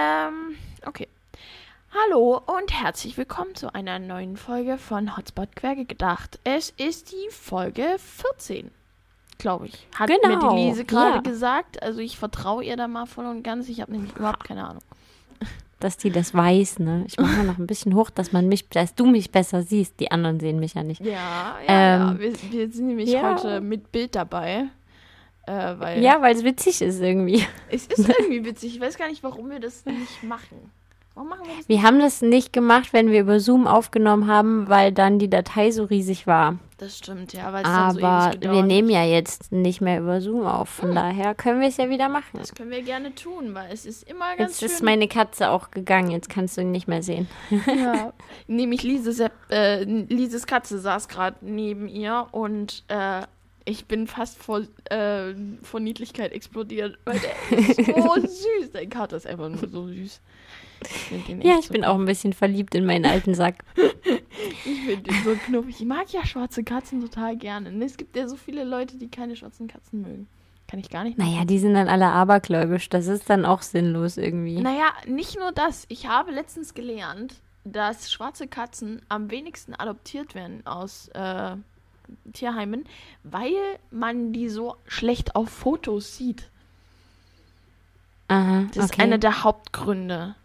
Ähm, okay. Hallo und herzlich willkommen zu einer neuen Folge von Hotspot Querge gedacht. Es ist die Folge 14, glaube ich. Hat mir Genau, die Lise gerade ja. gesagt. Also ich vertraue ihr da mal voll und ganz. Ich habe nämlich überhaupt keine Ahnung. Dass die das weiß, ne? Ich mache mal noch ein bisschen hoch, dass man mich, dass du mich besser siehst. Die anderen sehen mich ja nicht. Ja, ja, Ähm, ja. Wir, wir sind nämlich ja. heute mit Bild dabei. Äh, weil Ja, weil es witzig ist irgendwie. es ist irgendwie witzig. Ich weiß gar nicht, warum wir das nicht machen. Warum machen wir das Wir haben das nicht gemacht, wenn wir über Zoom aufgenommen haben, weil dann die Datei so riesig war. Das stimmt, ja, weil es dann so Aber gedauert wir nehmen ja jetzt nicht mehr über Zoom auf. Von daher können wir es ja wieder machen. Das können wir gerne tun, weil es ist immer ganz Jetzt ist schön. meine Katze auch gegangen. Jetzt kannst du ihn nicht mehr sehen. ja. Nämlich Lises, äh, Lises Katze saß gerade neben ihr und äh, ich bin fast vor, äh, vor Niedlichkeit explodiert, weil der ist so süß. Dein Kater ist einfach nur so süß. Ich Ja, ich bin so- auch ein bisschen verliebt in meinen alten Sack. Ich finde den so knuffig. Ich mag ja schwarze Katzen total gerne. Es gibt ja so viele Leute, die keine schwarzen Katzen mögen. Kann ich gar nicht Naja, die sind dann alle abergläubisch. Das ist dann auch sinnlos irgendwie. Naja, nicht nur das. Ich habe letztens gelernt, dass schwarze Katzen am wenigsten adoptiert werden aus äh, Tierheimen, weil man die so schlecht auf Fotos sieht. Aha, Das ist okay. einer der Hauptgründe.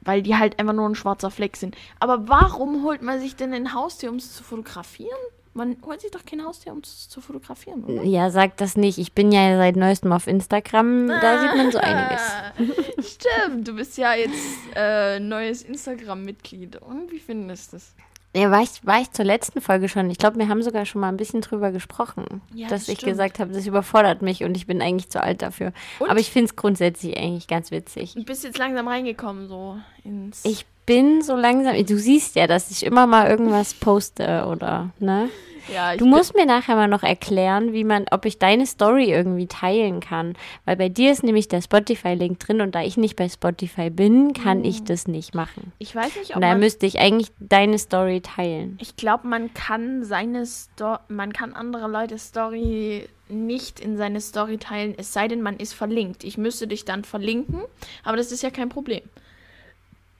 Weil die halt einfach nur ein schwarzer Fleck sind. Aber warum holt man sich denn ein Haustier, um es zu fotografieren? Man holt sich doch kein Haustier, um es zu fotografieren, oder? Ja, sag das nicht. Ich bin ja seit neuestem auf Instagram. Da sieht man so einiges. Ah, Stimmt, du bist ja jetzt äh, neues Instagram-Mitglied. Und wie findest du das? Ja, war ich, war ich zur letzten Folge schon. Ich glaube, wir haben sogar schon mal ein bisschen drüber gesprochen. Ja, dass das ich stimmt. gesagt habe, das überfordert mich und ich bin eigentlich zu alt dafür. Und? Aber ich finde es grundsätzlich eigentlich ganz witzig. Du bist jetzt langsam reingekommen, so ins. Ich bin so langsam. Du siehst ja, dass ich immer mal irgendwas poste oder, ne? Ja, Du musst mir nachher mal noch erklären, wie man, ob ich deine Story irgendwie teilen kann. Weil bei dir ist nämlich der Spotify-Link drin und da ich nicht bei Spotify bin, kann Oh. ich das nicht machen. Ich weiß nicht, ob man. müsste ich eigentlich deine Story teilen. Ich glaube, man kann seine Sto man kann andere Leute Story nicht in seine Story teilen, es sei denn, man ist verlinkt. Ich müsste dich dann verlinken, aber das ist ja kein Problem.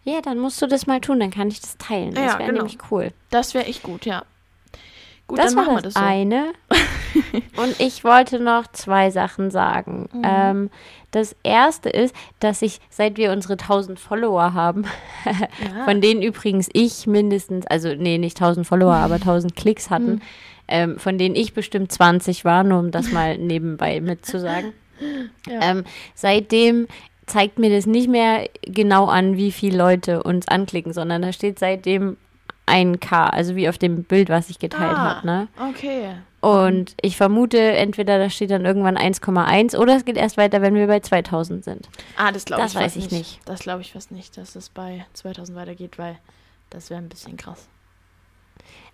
Ja, dann musst du das mal tun, dann kann ich das teilen. Das Ja, wäre genau. nämlich cool. Das wäre echt gut, ja. Gut, das dann war machen wir das, so. eine. Und ich wollte noch zwei Sachen sagen. Mhm. Ähm, das erste ist, dass ich, seit wir unsere 1000 Follower haben, Ja. von denen übrigens ich mindestens, also nee, nicht 1000 Follower, aber 1000 Klicks Mhm. hatten, ähm, von denen ich bestimmt 20 war, nur um das mal nebenbei mitzusagen. Ja. Ähm, seitdem zeigt mir das nicht mehr genau an, wie viele Leute uns anklicken, sondern da steht seitdem ein K, also wie auf dem Bild, was ich geteilt Ah. habe. Ne? Okay. Und ich vermute, entweder da steht dann irgendwann 1,1 oder es geht erst weiter, wenn wir bei 2000 sind. Ah, das glaube Das ich weiß fast ich nicht. Das glaube ich fast nicht, dass es bei 2000 weitergeht, weil das wäre ein bisschen krass.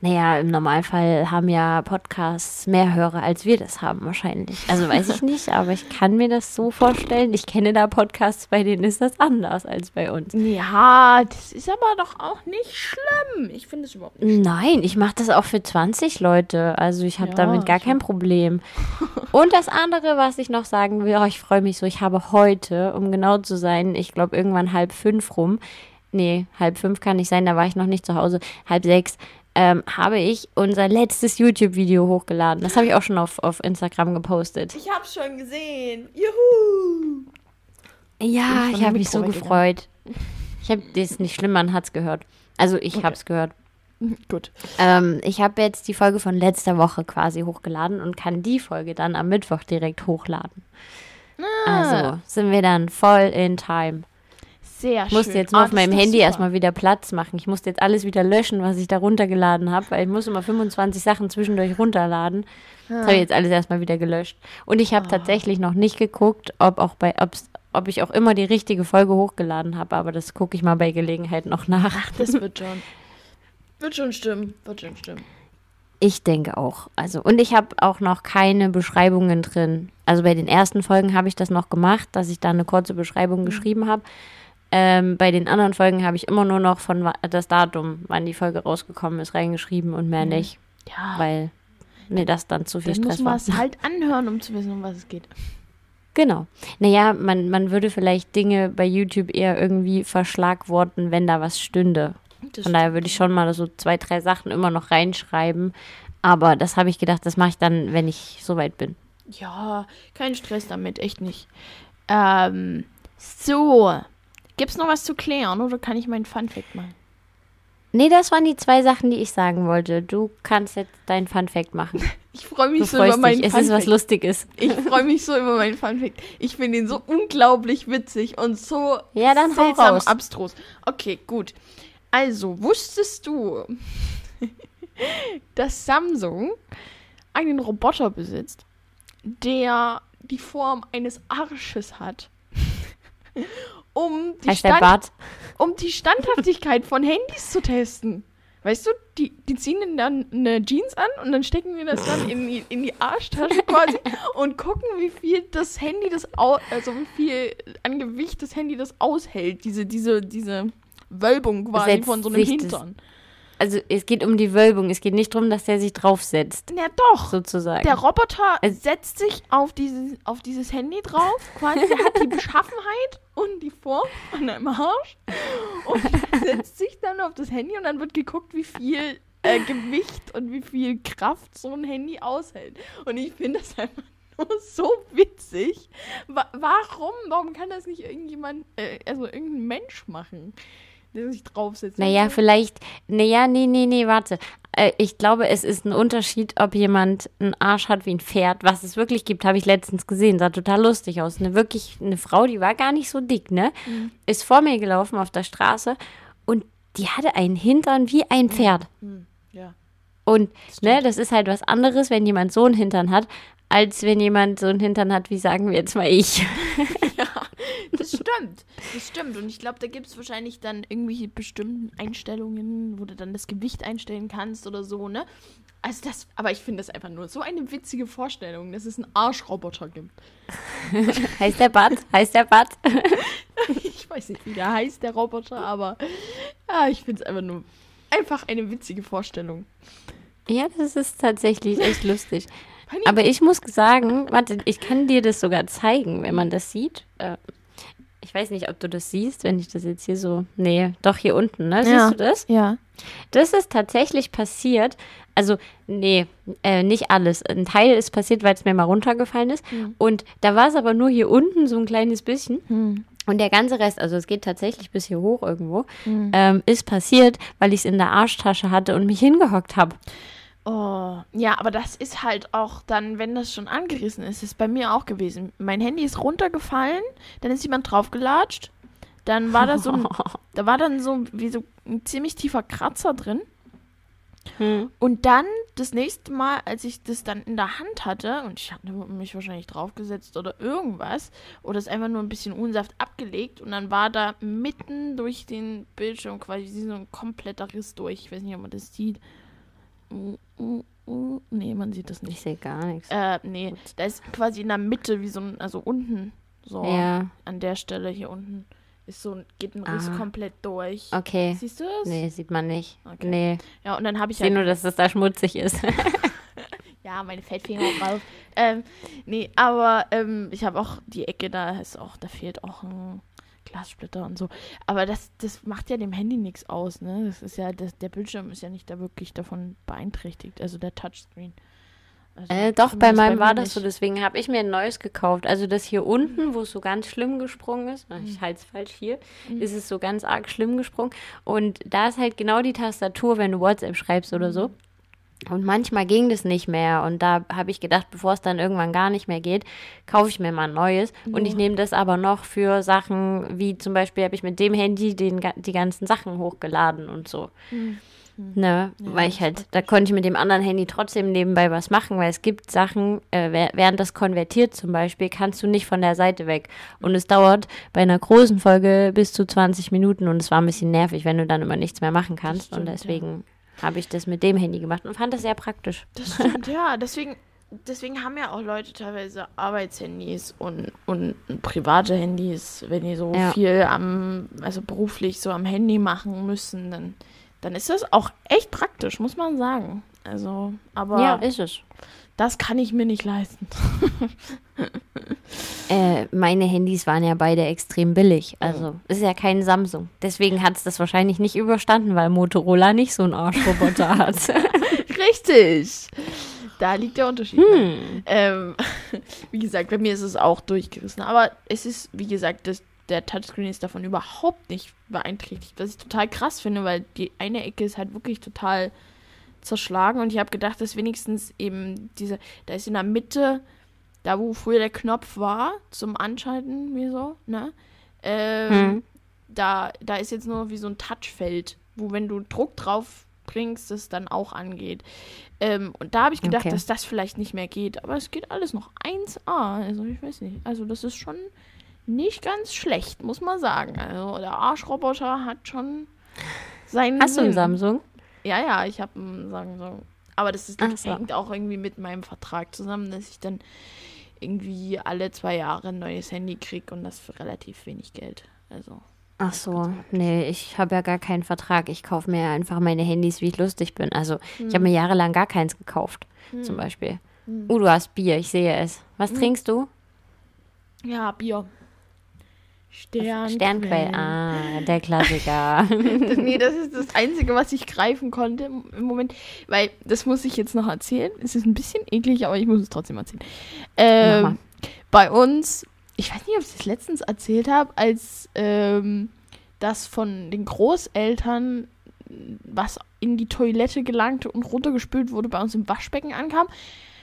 Naja, im Normalfall haben ja Podcasts mehr Hörer, als wir das haben wahrscheinlich. Also weiß ich nicht, aber ich kann mir das so vorstellen. Ich kenne da Podcasts, bei denen ist das anders als bei uns. Ja, das ist aber doch auch nicht schlimm. Ich finde es überhaupt nicht Nein, ich mache das auch für 20 Leute. Also ich habe Ja, damit gar kein Problem. Und das andere, was ich noch sagen will, oh, ich freue mich so, ich habe heute, um genau zu sein, ich glaube irgendwann halb fünf rum, nee, halb fünf kann nicht sein, da war ich noch nicht zu Hause, halb sechs, ähm, habe ich unser letztes YouTube-Video hochgeladen. Das habe ich auch schon auf, auf Instagram gepostet. Ich hab's schon gesehen. Juhu! Ja, ich dem habe mich so gefreut. Ich habe, das ist nicht schlimm, man hat's gehört. Also ich Okay. habe es gehört. Gut. Ähm, ich habe jetzt die Folge von letzter Woche quasi hochgeladen und kann die Folge dann am Mittwoch direkt hochladen. Ah. Also sind wir dann voll in time. Sehr Ich schön. musste jetzt nur Ah, auf meinem Handy super. erstmal wieder Platz machen. Ich musste jetzt alles wieder löschen, was ich da runtergeladen habe, weil ich muss immer 25 Sachen zwischendurch runterladen. Das habe ich jetzt alles erstmal wieder gelöscht. Und ich habe Ah. tatsächlich noch nicht geguckt, ob auch bei ob's, ob ich auch immer die richtige Folge hochgeladen habe, aber das gucke ich mal bei Gelegenheit noch nach. Das wird schon. Wird schon stimmen. Wird schon stimmen. Ich denke auch. Also, und ich habe auch noch keine Beschreibungen drin. Also bei den ersten Folgen habe ich das noch gemacht, dass ich da eine kurze Beschreibung geschrieben habe. Ähm, bei den anderen Folgen habe ich immer nur noch von das Datum, wann die Folge rausgekommen ist, reingeschrieben und mehr nicht, Ja. weil mir das dann zu viel dann muss Stress man war. es halt anhören, um zu wissen, um was es geht. Genau. Naja, man, man würde vielleicht Dinge bei YouTube eher irgendwie verschlagworten, wenn da was stünde. Von daher würde ich schon mal so zwei, drei Sachen immer noch reinschreiben. Aber das habe ich gedacht, das mache ich dann, wenn ich soweit bin. Ja, kein Stress damit, echt nicht. Ähm, so. Gibt's noch was zu klären oder kann ich meinen Funfact machen? Nee, das waren die zwei Sachen, die ich sagen wollte. Du kannst jetzt dein Fun Fact machen. Ich freue mich Du so über meinen dich. Es ist was Funfact. Lustiges. Ich freue mich so über meinen Funfact. Ich finde ihn so unglaublich witzig und so Ja, dann seltsam raus. abstrus. Okay, gut. Also, wusstest du, dass Samsung einen Roboter besitzt, der die Form eines Arsches hat? um, die Stand, um die Standhaftigkeit von Handys zu testen. Weißt du, die, die ziehen dann eine Jeans an und dann stecken die das dann in die, in die Arschtasche quasi und gucken, wie viel das Handy das also wie viel an Gewicht das Handy das aushält, diese, diese, diese Wölbung quasi Setzt von so einem Hintern. Also es geht um die Wölbung. Es geht nicht darum, dass der sich draufsetzt, Na doch. sozusagen. Der Roboter Also- setzt sich auf dieses, auf dieses Handy drauf, quasi, der hat die Beschaffenheit und die Form an einem Arsch und setzt sich dann auf das Handy und dann wird geguckt, wie viel äh, Gewicht und wie viel Kraft so ein Handy aushält. Und ich finde das einfach nur so witzig. Wa warum? Warum kann das nicht irgendjemand, äh, also irgendein Mensch machen, der sich draufsetzt? Naja, vielleicht. Naja, nee, nee, nee, warte. Äh, ich glaube, es ist ein Unterschied, ob jemand einen Arsch hat wie ein Pferd. Was es wirklich gibt, habe ich letztens gesehen. Sah total lustig aus. Eine wirklich, eine Frau, die war gar nicht so dick, ne? Ist vor mir gelaufen auf der Straße und die hatte einen Hintern wie ein Pferd. Hm, ja. Und ne, das ist halt was anderes, wenn jemand so einen Hintern hat, als wenn jemand so einen Hintern hat, wie sagen wir jetzt mal ich. Das stimmt. Das stimmt. Und ich glaube, da gibt es wahrscheinlich dann irgendwelche bestimmten Einstellungen, wo du dann das Gewicht einstellen kannst oder so, ne? Also das, aber ich finde das einfach nur so eine witzige Vorstellung, dass es einen Arschroboter gibt. heißt der Bart? Heißt der Bart? Ich weiß nicht, wie der heißt, der Roboter, aber ja, ich finde es einfach nur einfach eine witzige Vorstellung. Ja, das ist tatsächlich echt lustig. Aber ich muss sagen, warte, ich kann dir das sogar zeigen, wenn man das sieht. Äh, ich weiß nicht, ob du das siehst, wenn ich das jetzt hier so. Nee, doch hier unten, ne? Siehst Ja. du das? ja. Das ist tatsächlich passiert. Also, nee, äh, nicht alles. Ein Teil ist passiert, weil es mir mal runtergefallen ist. Und da war es aber nur hier unten so ein kleines bisschen. Hm. Und der ganze Rest, also es geht tatsächlich bis hier hoch irgendwo, ähm, ist passiert, weil ich es in der Arschtasche hatte und mich hingehockt habe. Oh, ja, aber das ist halt auch dann, wenn das schon angerissen ist, ist bei mir auch gewesen. Mein Handy ist runtergefallen, dann ist jemand draufgelatscht, dann war da so ein, da war dann so wie so ein ziemlich tiefer Kratzer drin. Hm. Und dann das nächste Mal, als ich das dann in der Hand hatte, und ich hatte mich wahrscheinlich draufgesetzt oder irgendwas, oder es einfach nur ein bisschen Unsaft abgelegt, und dann war da mitten durch den Bildschirm quasi so ein kompletter Riss durch. Ich weiß nicht, ob man das sieht. Uh, uh. Nee, man sieht das Ich nicht. sehe gar nichts. Äh, nee, da ist quasi in der Mitte, wie so ein, also unten, so Ja, an der Stelle hier unten, ist so ein, geht ein Riss Ah. komplett durch. okay. Siehst du das? Nee, sieht man nicht. Okay. Nee, Ja, und dann habe ich ich sehe halt nur, dass es da schmutzig ist. Ja, meine Fettfinger drauf. Ähm, nee, aber ähm, ich habe auch die Ecke, da ist auch, da fehlt auch ein Glassplitter und so. Aber das, das macht ja dem Handy nichts aus, ne? Das ist ja, das, der Bildschirm ist ja nicht da wirklich davon beeinträchtigt, also der Touchscreen. Also Äh, doch, bei meinem war mir das so, nicht. deswegen habe ich mir ein neues gekauft. Also das hier unten, wo es so ganz schlimm gesprungen ist, ach, ich halte es falsch hier, Mhm. ist es so ganz arg schlimm gesprungen. Und da ist halt genau die Tastatur, wenn du WhatsApp schreibst oder so. Und manchmal ging das nicht mehr. Und da habe ich gedacht, bevor es dann irgendwann gar nicht mehr geht, kaufe ich mir mal ein neues. Und ich nehme das aber noch für Sachen, wie zum Beispiel habe ich mit dem Handy den, die ganzen Sachen hochgeladen und so. Ne, Ja, weil ich halt, da konnte ich mit dem anderen Handy trotzdem nebenbei was machen, weil es gibt Sachen, äh, während das konvertiert zum Beispiel, kannst du nicht von der Seite weg. Und es dauert bei einer großen Folge bis zu 20 Minuten und es war ein bisschen nervig, wenn du dann immer nichts mehr machen kannst. stimmt, und ja. Habe ich das mit dem Handy gemacht und fand das sehr praktisch. Das stimmt, ja. Deswegen, deswegen haben ja auch Leute teilweise Arbeitshandys und, und private Handys, wenn die so Ja. viel am, also beruflich so am Handy machen müssen, dann, dann ist das auch echt praktisch, muss man sagen. Also, aber ja, ist es. das kann ich mir nicht leisten. Äh, meine Handys waren ja beide extrem billig. Also ist ja kein Samsung. Deswegen hat es das wahrscheinlich nicht überstanden, weil Motorola nicht so einen Arschroboter hat. Richtig. Da liegt der Unterschied. ne? Ähm, wie gesagt, bei mir ist es auch durchgerissen. Aber es ist, wie gesagt, das, der Touchscreen ist davon überhaupt nicht beeinträchtigt. Was ich total krass finde, weil die eine Ecke ist halt wirklich total zerschlagen. Und ich habe gedacht, dass wenigstens eben diese, da ist in der Mitte, da wo früher der Knopf war, zum Anschalten, wie so, ne? Ähm, Hm. da, da ist jetzt nur wie so ein Touchfeld, wo wenn du Druck drauf bringst, es dann auch angeht. Ähm, und da habe ich gedacht, Okay. dass das vielleicht nicht mehr geht, aber es geht alles noch 1A. Also ich weiß nicht. Also das ist schon nicht ganz schlecht, muss man sagen. Also der Arschroboter hat schon seinen Hast du einen Sinn. Samsung? Ja, ja, ich habe einen Samsung. Aber das ist, Ach so. hängt auch irgendwie mit meinem Vertrag zusammen, dass ich dann irgendwie alle zwei Jahre ein neues Handy kriege und das für relativ wenig Geld. Also. Ach so, nee, ich habe ja gar keinen Vertrag. Ich kaufe mir einfach meine Handys, wie ich lustig bin. Also ich habe mir jahrelang gar keins gekauft, zum Beispiel. Oh, du hast Bier, ich sehe es. Was trinkst du? Ja, Bier. Sternquell. Sternquell. Ah, der Klassiker. Das, nee, das ist das Einzige, was ich greifen konnte im Moment. Weil, das muss ich jetzt noch erzählen. Es ist ein bisschen eklig, aber ich muss es trotzdem erzählen. Ähm, bei uns, ich weiß nicht, ob ich das letztens erzählt habe, als ähm, das von den Großeltern was in die Toilette gelangte und runtergespült wurde, bei uns im Waschbecken ankam.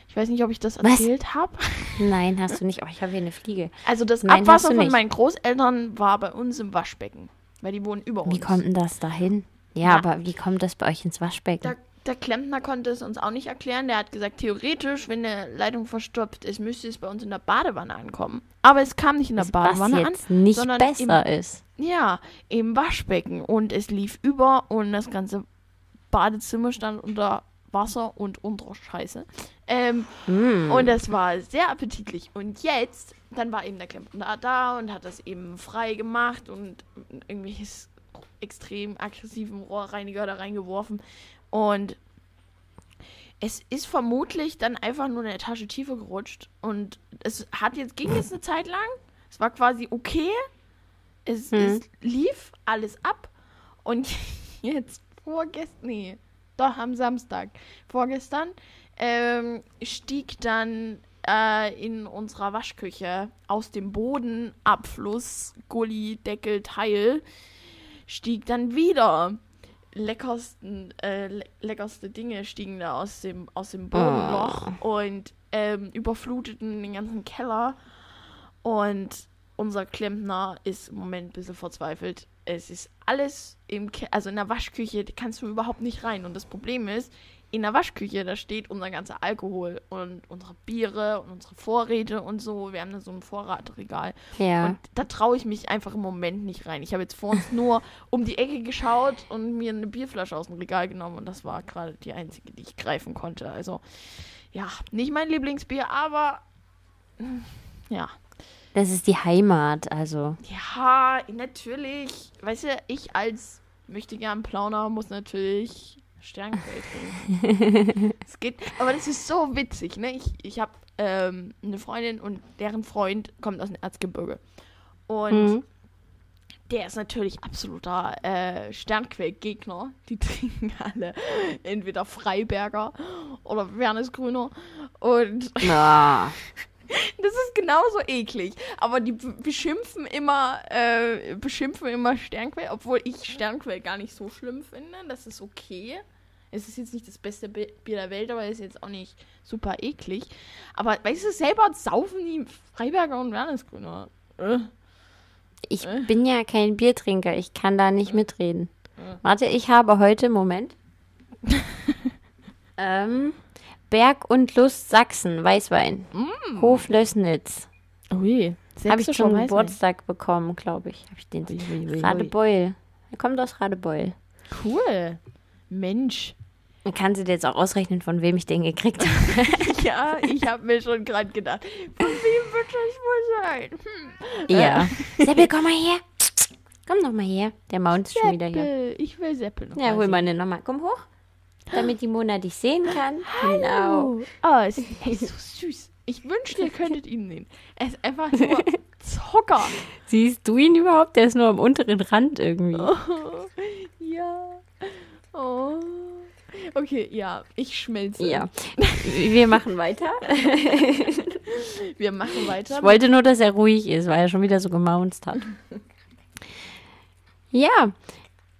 Ich weiß nicht, ob ich das Was? erzählt habe. Nein, hast du nicht. Oh, ich habe hier eine Fliege. Also das Nein, Abwasser von meinen Großeltern war bei uns im Waschbecken. Weil die wohnen über uns. Wie kommt denn das dahin? Ja, Ja. aber wie kommt das bei euch ins Waschbecken? Der, der Klempner konnte es uns auch nicht erklären. Der hat gesagt, theoretisch, wenn eine Leitung verstopft ist, müsste es bei uns in der Badewanne ankommen. Aber es kam nicht in der was Badewanne jetzt an. nicht sondern besser ist. Ja, im Waschbecken. Und es lief über und das ganze Badezimmer stand unter Wasser und unter Scheiße. Ähm, Mm. Und das war sehr appetitlich. Und jetzt, dann war eben der Klempner da und hat das eben frei gemacht und irgendwelches extrem aggressiven Rohrreiniger da reingeworfen. Und es ist vermutlich dann einfach nur eine Etage tiefer gerutscht. Und es hat jetzt, ging jetzt eine Zeit lang. Es war quasi okay. Es, Mhm. es lief alles ab. Und jetzt vorgestern, nee, doch am Samstag, vorgestern, ähm, stieg dann äh, in unserer Waschküche aus dem Bodenabfluss, Gully, Deckel, Teil, stieg dann wieder leckersten, äh, le leckerste Dinge stiegen da aus dem, aus dem Bodenloch und ähm, überfluteten den ganzen Keller. Und unser Klempner ist im Moment ein bisschen verzweifelt. Es ist alles im Ke also in der Waschküche kannst du überhaupt nicht rein. Und das Problem ist, in der Waschküche, da steht unser ganzer Alkohol und unsere Biere und unsere Vorräte und so. Wir haben da so ein Vorratregal. Ja. Und da traue ich mich einfach im Moment nicht rein. Ich habe jetzt vor uns nur um die Ecke geschaut und mir eine Bierflasche aus dem Regal genommen und das war gerade die einzige, die ich greifen konnte. Also, ja, nicht mein Lieblingsbier, aber ja. Das ist die Heimat, also. Ja, natürlich. Weißt du, ich als möchte gern Plauner muss natürlich Sternquell trinken. Es geht, aber das ist so witzig, ne? Ich, ich habe ähm, eine Freundin und deren Freund kommt aus dem Erzgebirge. Und Mhm. der ist natürlich absoluter äh, Sternquell-Gegner. Die trinken alle entweder Freiberger oder Wernesgrüner. Und Ah. das ist genauso eklig. Aber die beschimpfen immer, äh, beschimpfen immer Sternquell, obwohl ich Sternquell gar nicht so schlimm finde. Das ist okay. Es ist jetzt nicht das beste Bi- Bier der Welt, aber es ist jetzt auch nicht super eklig. Aber weißt du, selber saufen die Freiberger und Wernesgrüner. Äh. Ich bin ja kein Biertrinker, ich kann da nicht mitreden. Warte, ich habe heute, Moment. ähm, Berg und Lust Sachsen, Weißwein. Hof Lößnitz. Je. Habe ich zum Geburtstag bekommen, glaube ich. Habe ich den. Ui, ui, ui, Radebeul. Er kommt aus Radebeul. Cool. Mensch. Man kann sie dir jetzt auch ausrechnen, von wem ich den gekriegt habe. Ja, ich habe mir schon gerade gedacht, von wem wird das wohl sein? Hm. ja. Seppel, komm mal her. Komm doch mal her. Der Mount ist schon wieder hier. Seppel. Ich will Seppel noch Ja, hol mal den nochmal. Komm hoch. Damit die Mona dich sehen kann. Genau. Oh, ist, er ist so süß. Ich wünschte, ihr könntet ihn sehen. Er ist einfach nur Zucker. Siehst du ihn überhaupt? Der ist nur am unteren Rand irgendwie. Oh, ja. Oh. Okay, ja, ich schmelze. Ja. Wir machen weiter. Wir machen weiter. Ich wollte nur, dass er ruhig ist, weil er schon wieder so gemaunzt hat. Ja.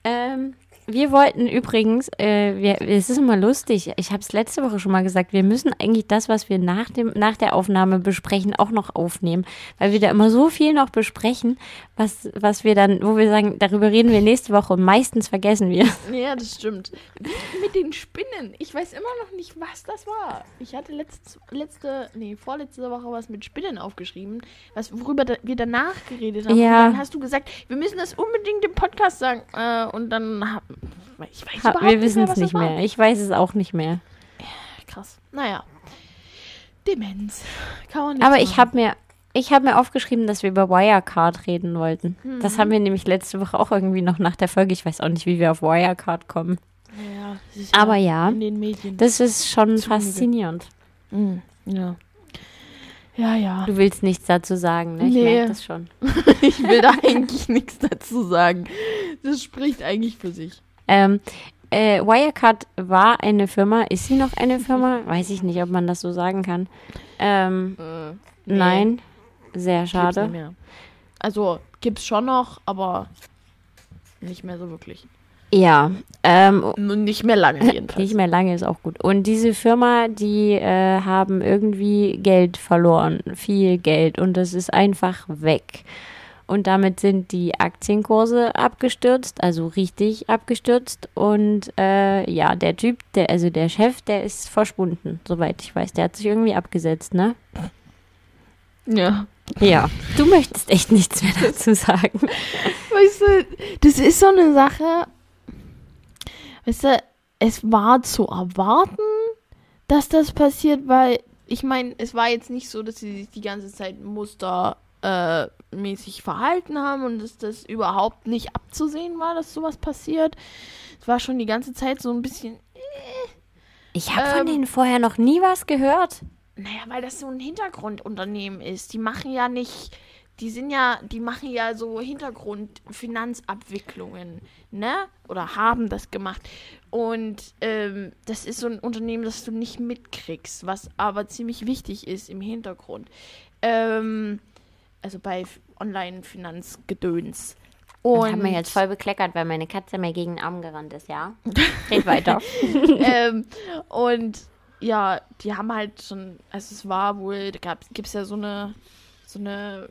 Ähm, wir wollten übrigens, äh, wir, es ist immer lustig, ich habe es letzte Woche schon mal gesagt, wir müssen eigentlich das, was wir nach, dem, nach der Aufnahme besprechen, auch noch aufnehmen, weil wir da immer so viel noch besprechen, was, was wir dann, wo wir sagen, darüber reden wir nächste Woche und meistens vergessen wir. Ja, das stimmt. Mit den Spinnen. Ich weiß immer noch nicht, was das war. Ich hatte letzte, letzte nee, vorletzte Woche was mit Spinnen aufgeschrieben, was, worüber da, wir danach geredet haben. Ja. Und dann hast du gesagt, wir müssen das unbedingt im Podcast sagen. Äh, und dann hab, ich weiß Ha, wir wissen es nicht mehr. Ich weiß es auch nicht mehr. Krass. Naja. Demenz. Kann man nicht Aber machen. ich habe mir, ich habe mir aufgeschrieben, dass wir über Wirecard reden wollten. Mhm. Das haben wir nämlich letzte Woche auch irgendwie noch nach der Folge. Ich weiß auch nicht, wie wir auf Wirecard kommen. Ja, Aber ja, in den Medien. das ist schon Zuge. faszinierend. Mhm. Ja. Ja, ja. Du willst nichts dazu sagen, ne? Ich Nee. merke das schon. Ich will da eigentlich nichts dazu sagen. Das spricht eigentlich für sich. Ähm, äh, Wirecard war eine Firma. Ist sie noch eine Firma? Weiß ich nicht, ob man das so sagen kann. Ähm, Äh, Nein, sehr Gibt's schade. Nicht mehr. Also, gibt's schon noch, aber nicht mehr so wirklich. Ja, ähm, Nicht mehr lange jedenfalls. Nicht mehr lange ist auch gut. Und diese Firma, die äh, haben irgendwie Geld verloren, viel Geld und das ist einfach weg. Und damit sind die Aktienkurse abgestürzt, also richtig abgestürzt. Und äh, ja, der Typ, der, also der Chef, der ist verschwunden, soweit ich weiß. Der hat sich irgendwie abgesetzt, ne? Ja. Ja. Du möchtest echt nichts mehr dazu sagen. Weißt du, das ist so eine Sache. Weißt du, es war zu erwarten, dass das passiert, weil ich meine, es war jetzt nicht so, dass sie sich die ganze Zeit mustermäßig äh, mäßig verhalten haben und dass das überhaupt nicht abzusehen war, dass sowas passiert. Es war schon die ganze Zeit so ein bisschen Ich habe von Ähm. denen vorher noch nie was gehört. Naja, weil das so ein Hintergrundunternehmen ist. Die machen ja nicht, die sind ja, die machen ja so Hintergrundfinanzabwicklungen, ne? Oder haben das gemacht. Und ähm, das ist so ein Unternehmen, das du nicht mitkriegst, was aber ziemlich wichtig ist im Hintergrund. Ähm, also bei Online-Finanzgedöns. Und haben wir jetzt voll bekleckert, weil meine Katze mir gegen den Arm gerannt ist, ja? Red weiter. ähm, und ja, die haben halt schon, also es war wohl, da gibt es ja so eine, so eine,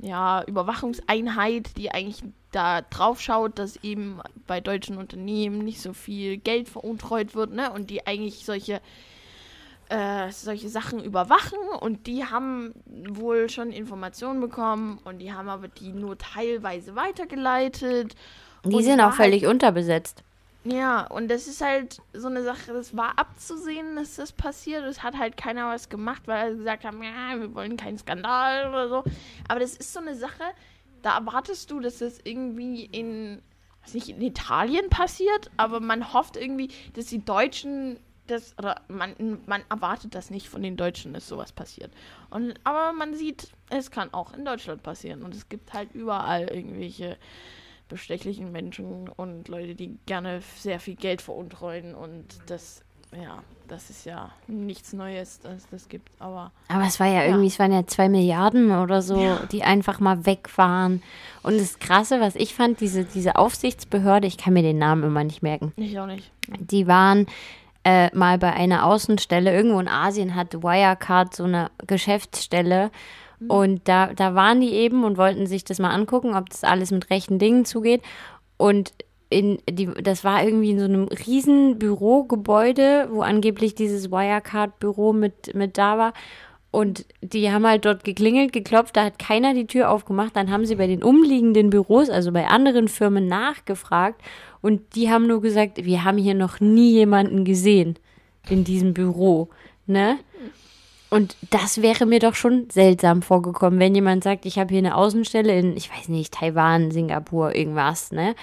ja, Überwachungseinheit, die eigentlich da drauf schaut, dass eben bei deutschen Unternehmen nicht so viel Geld veruntreut wird, ne? Und die eigentlich solche, äh, solche Sachen überwachen und die haben wohl schon Informationen bekommen und die haben aber die nur teilweise weitergeleitet. Die sind auch völlig unterbesetzt. ja, und das ist halt so eine Sache, das war abzusehen, dass das passiert. Es hat halt keiner was gemacht, weil alle gesagt haben, ja, wir wollen keinen Skandal oder so. Aber das ist so eine Sache, da erwartest du, dass das irgendwie in, weiß nicht, in Italien passiert, aber man hofft irgendwie, dass die Deutschen das, oder man, man erwartet das nicht von den Deutschen, dass sowas passiert. Und, aber man sieht, es kann auch in Deutschland passieren. Und es gibt halt überall irgendwelche bestechlichen Menschen und Leute, die gerne sehr viel Geld veruntreuen und das, ja, das ist ja nichts Neues, dass das gibt, aber Aber es war ja irgendwie, es waren ja zwei Milliarden oder so, die einfach mal weg waren. Und das Krasse, was ich fand, diese, diese Aufsichtsbehörde, ich kann mir den Namen immer nicht merken, ich auch nicht. die waren äh, mal bei einer Außenstelle, irgendwo in Asien hat Wirecard so eine Geschäftsstelle. Und da, da waren die eben und wollten sich das mal angucken, ob das alles mit rechten Dingen zugeht. Und in die, das war irgendwie in so einem riesen Bürogebäude, wo angeblich dieses Wirecard-Büro mit, mit da war. Und die haben halt dort geklingelt, geklopft, da hat keiner die Tür aufgemacht. Dann haben sie bei den umliegenden Büros, also bei anderen Firmen, nachgefragt. Und die haben nur gesagt, wir haben hier noch nie jemanden gesehen in diesem Büro. Ne? Und das wäre mir doch schon seltsam vorgekommen, wenn jemand sagt, ich habe hier eine Außenstelle in, ich weiß nicht, Taiwan, Singapur, irgendwas, ne?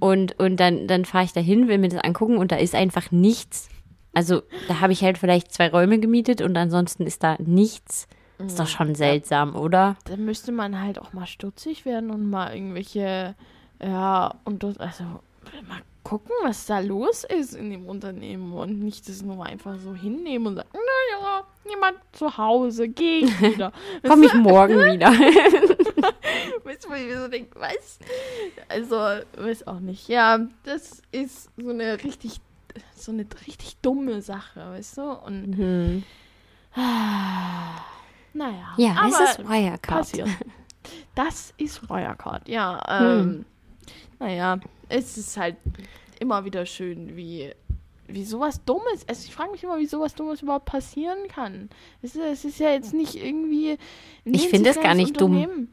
Und, und dann, dann fahre ich da hin, will mir das angucken und da ist einfach nichts. Also da habe ich halt vielleicht zwei Räume gemietet und ansonsten ist da nichts. Ist doch schon seltsam, oder? Da müsste man halt auch mal stutzig werden und mal irgendwelche, ja, und das, also mal gucken, was da los ist in dem Unternehmen und nicht das nur einfach so hinnehmen und sagen, naja, niemand zu Hause, geh ich wieder. Komme ich morgen wieder. weißt du, wo ich mir so denke, was? Also, weiß auch nicht. Ja, das ist so eine richtig, so eine richtig dumme Sache, weißt du? Und Hm. naja. Ja, aber es ist Wirecard. passiert. Das ist Wirecard, ja. Hm. Ähm, Naja, es ist halt immer wieder schön, wie, wie sowas Dummes. Also ich frage mich immer, wie sowas Dummes überhaupt passieren kann. Es ist, es ist ja jetzt nicht irgendwie. Ich finde es gar nicht dumm.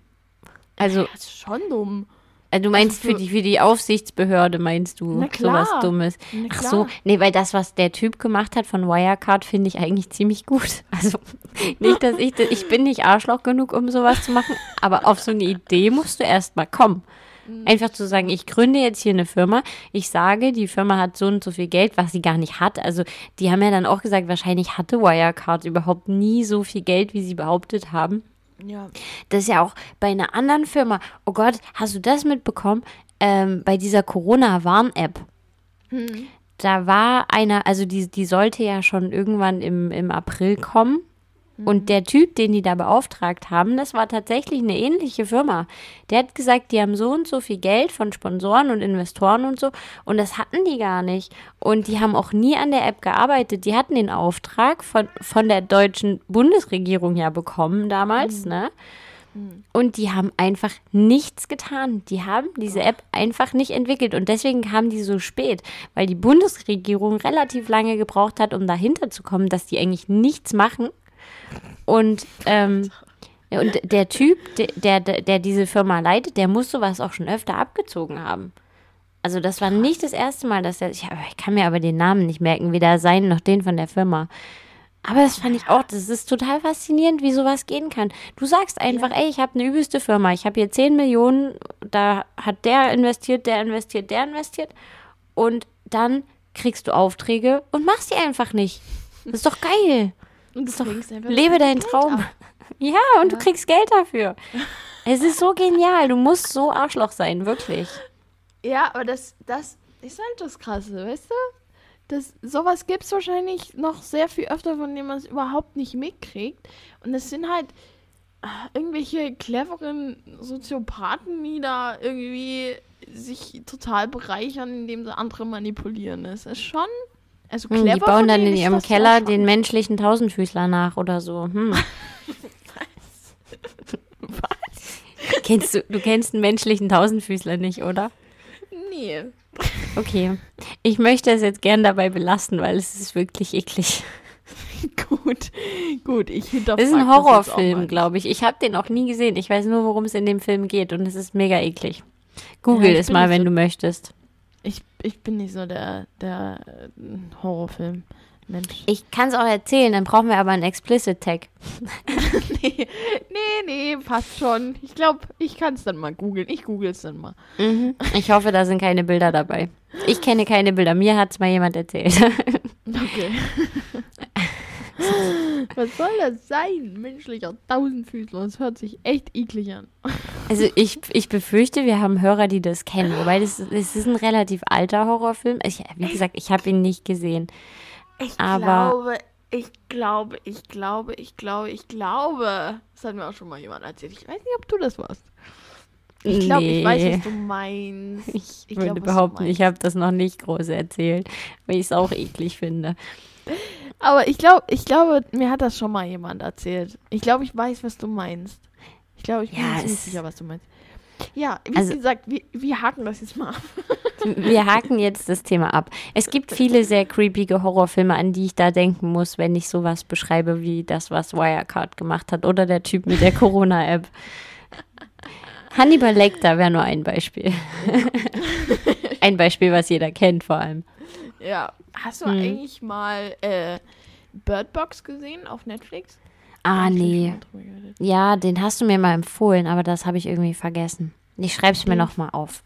Also, Das ist schon dumm. Äh, du meinst Also für für- die, für die Aufsichtsbehörde, meinst du, Na klar. sowas Dummes. Ach so, nee, weil das, was der Typ gemacht hat von Wirecard, finde ich eigentlich ziemlich gut. Also, nicht, dass ich, ich bin nicht Arschloch genug, um sowas zu machen, aber auf so eine Idee musst du erst mal kommen. Mhm. Einfach zu sagen, ich gründe jetzt hier eine Firma. Ich sage, die Firma hat so und so viel Geld, was sie gar nicht hat. Also, die haben ja dann auch gesagt, wahrscheinlich hatte Wirecard überhaupt nie so viel Geld, wie sie behauptet haben. Ja. Das ist ja auch bei einer anderen Firma. Oh Gott, hast du das mitbekommen? Ähm, bei dieser Corona-Warn-App. Da war einer, also die, die sollte ja schon irgendwann im, im April kommen. Und der Typ, den die da beauftragt haben, das war tatsächlich eine ähnliche Firma. Der hat gesagt, die haben so und so viel Geld von Sponsoren und Investoren und so. Und das hatten die gar nicht. Und die haben auch nie an der App gearbeitet. Die hatten den Auftrag von, von der deutschen Bundesregierung ja bekommen damals, ne? Und die haben einfach nichts getan. Die haben diese App einfach nicht entwickelt. Und deswegen kam die so spät, weil die Bundesregierung relativ lange gebraucht hat, um dahinter zu kommen, dass die eigentlich nichts machen. Und, ähm, und der Typ, der, der, der diese Firma leitet, der muss sowas auch schon öfter abgezogen haben. Also das war nicht das erste Mal, dass er, ich, ich kann mir aber den Namen nicht merken, weder seinen noch den von der Firma. Aber das fand ich auch, das ist total faszinierend, wie sowas gehen kann. Du sagst einfach, ey, ich habe eine übelste Firma, ich habe hier 10 Millionen, da hat der investiert, der investiert, der investiert und dann kriegst du Aufträge und machst die einfach nicht. Das ist doch geil. Und ist doch- Lebe deinen Geld Traum. ab. Ja, und du kriegst Geld dafür. Es ist so genial, du musst so Arschloch sein, wirklich. Ja, aber das, das ist halt das Krasse, weißt du? Das, sowas gibt es wahrscheinlich noch sehr viel öfter, von dem man es überhaupt nicht mitkriegt. Und es sind halt ah, irgendwelche cleveren Soziopathen, die da irgendwie sich total bereichern, indem sie andere manipulieren. Das ist schon. Also Hm, clever die bauen dann in ihrem das ja Keller den menschlichen Tausendfüßler nach oder so. Hm. Kennst du, du kennst einen menschlichen Tausendfüßler nicht, oder? Nee. Okay. Ich möchte es jetzt gern dabei belassen, weil es ist wirklich eklig. gut, gut, ich hinterfrage Es ist ein das Horrorfilm, glaube ich. Ich habe den auch nie gesehen. Ich weiß nur, worum es in dem Film geht und es ist mega eklig. Google ich es mal, wenn so- du möchtest. Ich, ich bin nicht so der, der äh, Horrorfilm-Mensch. Ich kann es auch erzählen, dann brauchen wir aber einen Explicit Tag. nee, nee, nee, passt schon. Ich glaube, ich kann es dann mal googeln. Ich google es dann mal. Mhm. Ich hoffe, da sind keine Bilder dabei. Ich kenne keine Bilder. Mir hat es mal jemand erzählt. Okay. Was soll das sein? Menschlicher Tausendfüßler. Das hört sich echt eklig an. Also ich, ich befürchte, wir haben Hörer, die das kennen, wobei das, das ist ein relativ alter Horrorfilm. Ich, wie gesagt, ich habe ihn nicht gesehen. Ich Aber- glaube, ich glaube, ich glaube, ich glaube, ich glaube. Das hat mir auch schon mal jemand erzählt. Ich weiß nicht, ob du das warst. Ich glaube, ich weiß, was du meinst. Ich, Ich würde glaub, behaupten, ich habe das noch nicht groß erzählt, weil ich es auch eklig finde. Aber ich glaube, ich glaube, mir hat das schon mal jemand erzählt. Ich glaube, ich weiß, was du meinst. Ich glaube, ich bin Ja, mir sicher, was du meinst. Ja, wie Also- gesagt, wir, wir haken das jetzt mal ab. Wir haken jetzt das Thema ab. Es gibt viele sehr creepige Horrorfilme, an die ich da denken muss, wenn ich sowas beschreibe wie das, was Wirecard gemacht hat oder der Typ mit der Corona-App. Hannibal Lecter wäre nur ein Beispiel. ein Beispiel, was jeder kennt vor allem. Ja. Hast du Hm. eigentlich mal äh, Bird Box gesehen auf Netflix? Ah, nee. Ja, den hast du mir mal empfohlen, aber das habe ich irgendwie vergessen. Ich schreibe es mir nochmal auf.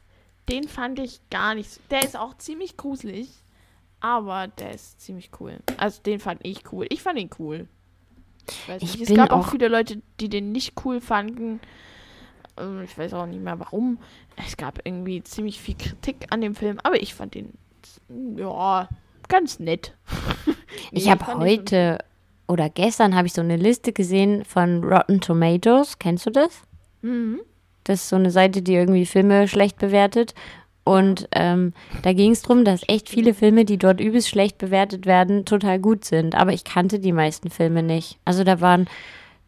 Den fand ich gar nicht. so- Der ist auch ziemlich gruselig. aber der ist ziemlich cool. Also den fand ich cool. Ich fand ihn cool. Ich weiß Ich nicht. Es bin gab auch auch- viele Leute, die den nicht cool fanden. Ähm, Ich weiß auch nicht mehr warum. Es gab irgendwie ziemlich viel Kritik an dem Film, aber ich fand den ja ganz nett. Ich habe heute oder gestern habe ich so eine Liste gesehen von Rotten Tomatoes. Kennst du das? Mhm. Das ist so eine Seite, die irgendwie Filme schlecht bewertet. Und ähm, da ging es darum, dass echt viele Filme, die dort übelst schlecht bewertet werden, total gut sind. Aber ich kannte die meisten Filme nicht. Also da waren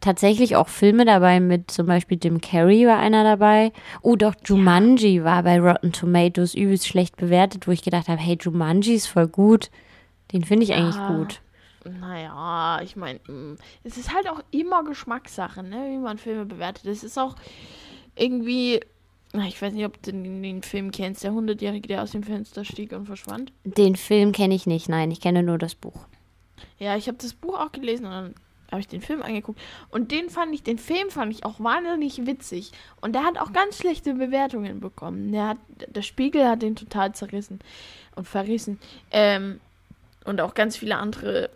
tatsächlich auch Filme dabei mit zum Beispiel Jim Carrey war einer dabei. Oh doch, Jumanji war bei Rotten Tomatoes übelst schlecht bewertet, wo ich gedacht habe, hey, Jumanji ist voll gut. Den finde ich eigentlich Ja. gut. Naja, ich meine, es ist halt auch immer Geschmackssache, ne, wie man Filme bewertet. Es ist auch irgendwie, ich weiß nicht, ob du den, den Film kennst, der Hundertjährige, der aus dem Fenster stieg und verschwand. Den Film kenne ich nicht, nein, ich kenne nur das Buch. Ja, ich habe das Buch auch gelesen und dann habe ich den Film angeguckt. Und den fand ich, den Film fand ich auch wahnsinnig witzig. Und der hat auch ganz schlechte Bewertungen bekommen. Der hat, der Spiegel hat den total zerrissen und verrissen. Ähm, und auch ganz viele andere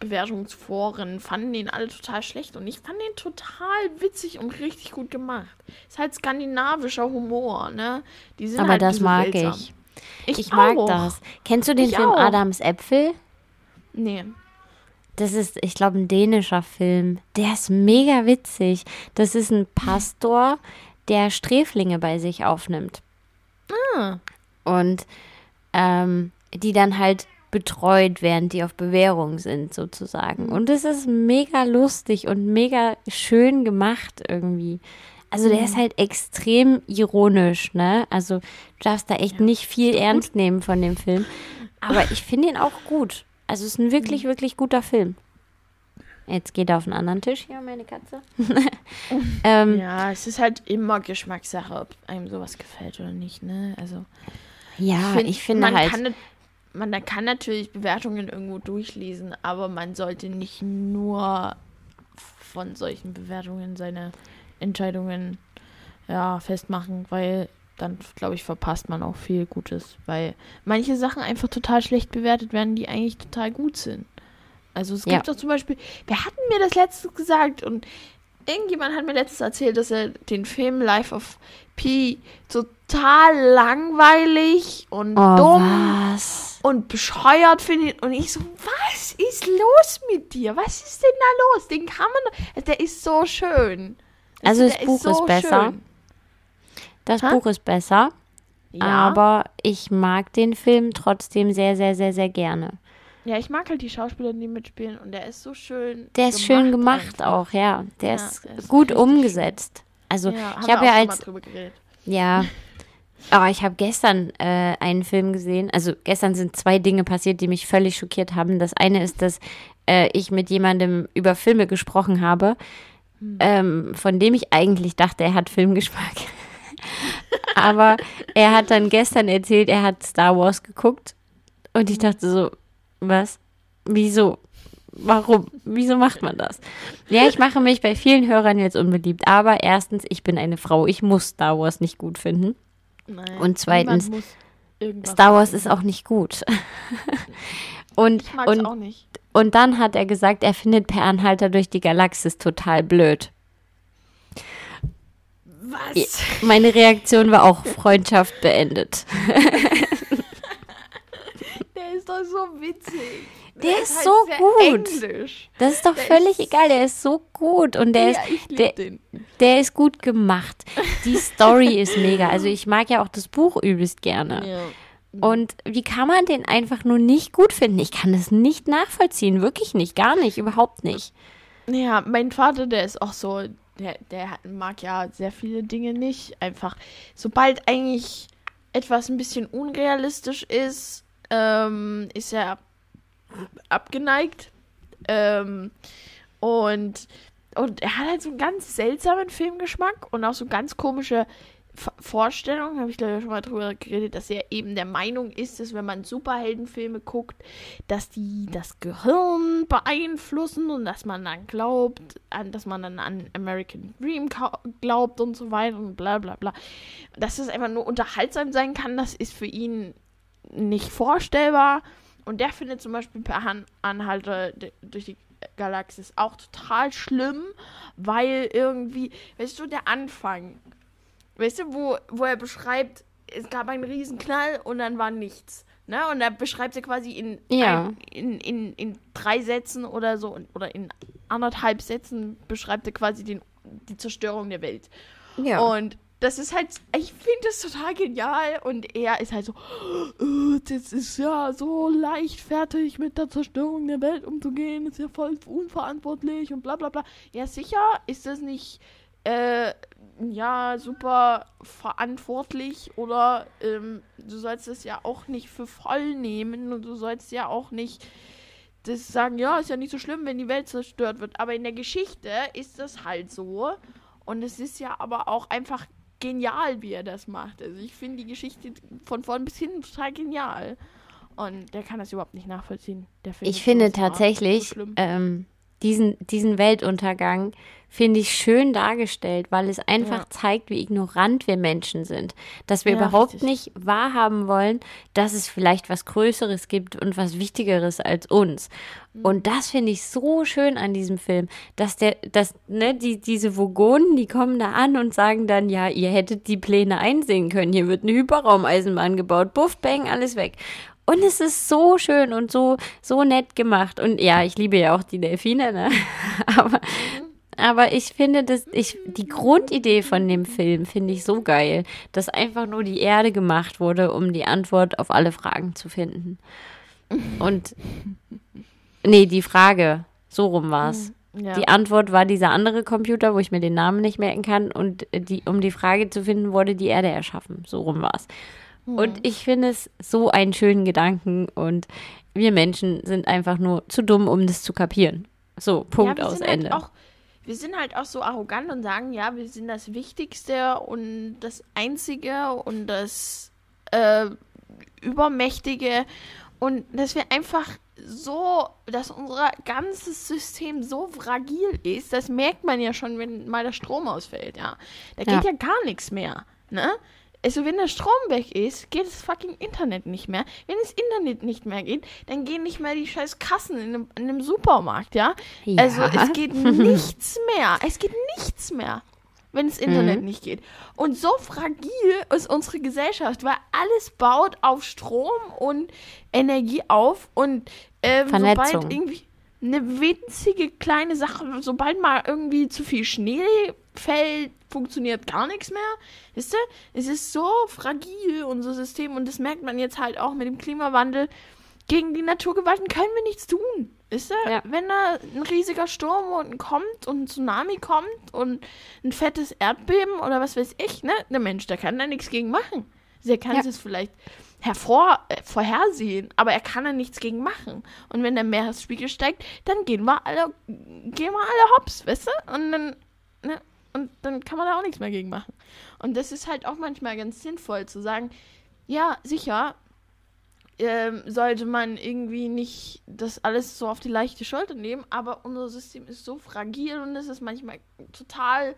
Filmbewertungsforen fanden den alle total schlecht. Und ich fand den total witzig und richtig gut gemacht. Ist halt skandinavischer Humor, ne? Die sind Aber halt das mag seltsam. ich. Ich, Ich mag das. Kennst du den Ich Film auch. Adams Äpfel? Nee. Das ist, ich glaube, ein dänischer Film. Der ist mega witzig. Das ist ein Pastor, der Sträflinge bei sich aufnimmt. Ah. Und ähm, die dann halt betreut, während die auf Bewährung sind, sozusagen. Und es ist mega lustig und mega schön gemacht irgendwie. Also der ist halt extrem ironisch, ne? Also du darfst da echt nicht viel ernst nehmen von dem Film. Aber ich finde ihn auch gut. Also es ist ein wirklich, wirklich guter Film. Jetzt geht er auf einen anderen Tisch hier, meine Katze. ähm, Ja, es ist halt immer Geschmackssache, ob einem sowas gefällt oder nicht, ne? Also ja, find- ich finde man halt. Kann, man kann natürlich Bewertungen irgendwo durchlesen, aber man sollte nicht nur von solchen Bewertungen seine Entscheidungen ja, festmachen, weil dann, glaube ich, verpasst man auch viel Gutes, weil manche Sachen einfach total schlecht bewertet werden, die eigentlich total gut sind. Also es Ja. gibt doch zum Beispiel, wer hat mir das letztes gesagt und irgendjemand hat mir letztens erzählt, dass er den Film Life of Pi total langweilig und oh, dumm was? und bescheuert findet. Und ich so, was ist los mit dir? Was ist denn da los? Den kann man. Der ist so schön. Also das der Buch ist besser. schön. Das Hä? Buch ist besser, Ja, aber ich mag den Film trotzdem sehr, sehr, sehr, sehr gerne. ja, ich mag halt die Schauspieler, die mitspielen. Und der ist so schön. Der ist schön gemacht einfach. auch, ja. Der Ja, ist der ist gut umgesetzt. Also Ja, ich habe ja als mal drüber geredet. Ja. Aber ich habe gestern äh, einen Film gesehen. Also gestern sind zwei Dinge passiert, die mich völlig schockiert haben. Das eine ist, dass äh, ich mit jemandem über Filme gesprochen habe, ähm, von dem ich eigentlich dachte, er hat Filmgeschmack. Aber er hat dann gestern erzählt, er hat Star Wars geguckt. Und ich dachte so, was? Wieso? Warum? Wieso macht man das? Ja, ich mache mich bei vielen Hörern jetzt unbeliebt. Aber erstens, ich bin eine Frau. Ich muss Star Wars nicht gut finden. Nein, Und zweitens, Star Wars machen. ist auch nicht gut. und, Ich mag es und, auch nicht. und dann hat er gesagt, er findet Per Anhalter durch die Galaxis total blöd. Was? Meine Reaktion war auch Freundschaft beendet. Der ist doch so witzig. Der ist halt so gut. Englisch. Das ist doch Der völlig ist- egal, der ist so gut und der ja, ist der, der ist gut gemacht. Die Story ist mega. Also ich mag ja auch das Buch übelst gerne. Ja. Und wie kann man den einfach nur nicht gut finden? Ich kann das nicht nachvollziehen, wirklich nicht, gar nicht, überhaupt nicht. Ja, mein Vater, der ist auch so, der, der mag ja sehr viele Dinge nicht. Einfach, sobald eigentlich etwas ein bisschen unrealistisch ist, ähm, ist er abgeneigt. Ähm, und, und er hat halt so einen ganz seltsamen Filmgeschmack und auch so ganz komische F Vorstellungen, habe ich glaube ich schon mal drüber geredet, dass er eben der Meinung ist, dass wenn man Superheldenfilme guckt, dass die das Gehirn beeinflussen und dass man dann glaubt, an, dass man dann an American Dream glaubt und so weiter und bla bla bla. Dass es einfach nur unterhaltsam sein kann, das ist für ihn nicht vorstellbar. Und der findet zum Beispiel per Han Anhalter durch die Galaxis auch total schlimm, weil irgendwie, weißt du, der Anfang, weißt du, wo, wo er beschreibt, es gab einen Riesenknall und dann war nichts. Ne? Und er beschreibt er quasi in, Ja. ein, in, in, in drei Sätzen oder so oder in anderthalb Sätzen beschreibt er quasi den, die Zerstörung der Welt. Ja. Und das ist halt, ich finde das total genial. Und er ist halt so, "Oh, das ist ja so leichtfertig mit der Zerstörung der Welt umzugehen, ist ja voll unverantwortlich und bla bla bla. Ja, sicher ist das nicht, äh, ja, super verantwortlich oder ähm, du sollst es ja auch nicht für voll nehmen und du sollst ja auch nicht das sagen, ja, ist ja nicht so schlimm, wenn die Welt zerstört wird. Aber in der Geschichte ist das halt so. Und es ist ja aber auch einfach genial, wie er das macht. Also ich finde die Geschichte von vorn bis hin total genial. Und der kann das überhaupt nicht nachvollziehen. Ich finde tatsächlich, so ähm, diesen, diesen Weltuntergang finde ich schön dargestellt, weil es einfach Ja. zeigt, wie ignorant wir Menschen sind. Dass wir Ja, überhaupt richtig. nicht wahrhaben wollen, dass es vielleicht was Größeres gibt und was Wichtigeres als uns. Mhm. Und das finde ich so schön an diesem Film, dass der, dass, ne, die, diese Vogonen, die kommen da an und sagen dann, ja, ihr hättet die Pläne einsehen können. Hier wird eine Hyperraumeisenbahn gebaut. Buff, bang, alles weg. Und es ist so schön und so, so nett gemacht. Und ja, ich liebe ja auch die Delfine, ne? Aber, aber ich finde, dass ich, die Grundidee von dem Film finde ich so geil, dass einfach nur die Erde gemacht wurde, um die Antwort auf alle Fragen zu finden. Und, nee, die Frage, so rum war es. Ja. Die Antwort war dieser andere Computer, wo ich mir den Namen nicht merken kann. Und die, um die Frage zu finden, wurde die Erde erschaffen. So rum war es. Und ich finde es so einen schönen Gedanken. Und wir Menschen sind einfach nur zu dumm, um das zu kapieren. So, Punkt ja, aus sind Ende. Halt auch, wir sind halt auch so arrogant und sagen, ja, wir sind das Wichtigste und das Einzige und das äh, Übermächtige. Und dass wir einfach so, dass unser ganzes System so fragil ist, das merkt man ja schon, wenn mal der Strom ausfällt, ja. Da geht Ja. ja, gar nichts mehr, ne? Also wenn der Strom weg ist, geht das fucking Internet nicht mehr. Wenn das Internet nicht mehr geht, dann gehen nicht mehr die scheiß Kassen in einem, in einem Supermarkt, ja? Ja. Also es geht nichts mehr. Es geht nichts mehr, wenn das Internet Mhm. nicht geht. Und so fragil ist unsere Gesellschaft, weil alles baut auf Strom und Energie auf und ähm, Vernetzung. sobald irgendwie eine winzige kleine Sache, sobald mal irgendwie zu viel Schnee fällt, funktioniert gar nichts mehr. Wisst ihr? Es ist so fragil, unser System, und das merkt man jetzt halt auch mit dem Klimawandel. Gegen die Naturgewalten können wir nichts tun. Wisst ihr? Ja. Wenn da ein riesiger Sturm unten kommt und ein Tsunami kommt und ein fettes Erdbeben oder was weiß ich, ne? Der Mensch, der kann da nichts gegen machen. Der kann Ja. es vielleicht hervor, äh, vorhersehen, aber er kann da nichts gegen machen. Und wenn der Meeresspiegel steigt, dann gehen wir alle, gehen wir alle hops, weißt du? Und dann, ne? Und dann kann man da auch nichts mehr gegen machen. Und das ist halt auch manchmal ganz sinnvoll zu sagen, ja, sicher, ähm, sollte man irgendwie nicht das alles so auf die leichte Schulter nehmen, aber unser System ist so fragil und es ist manchmal total,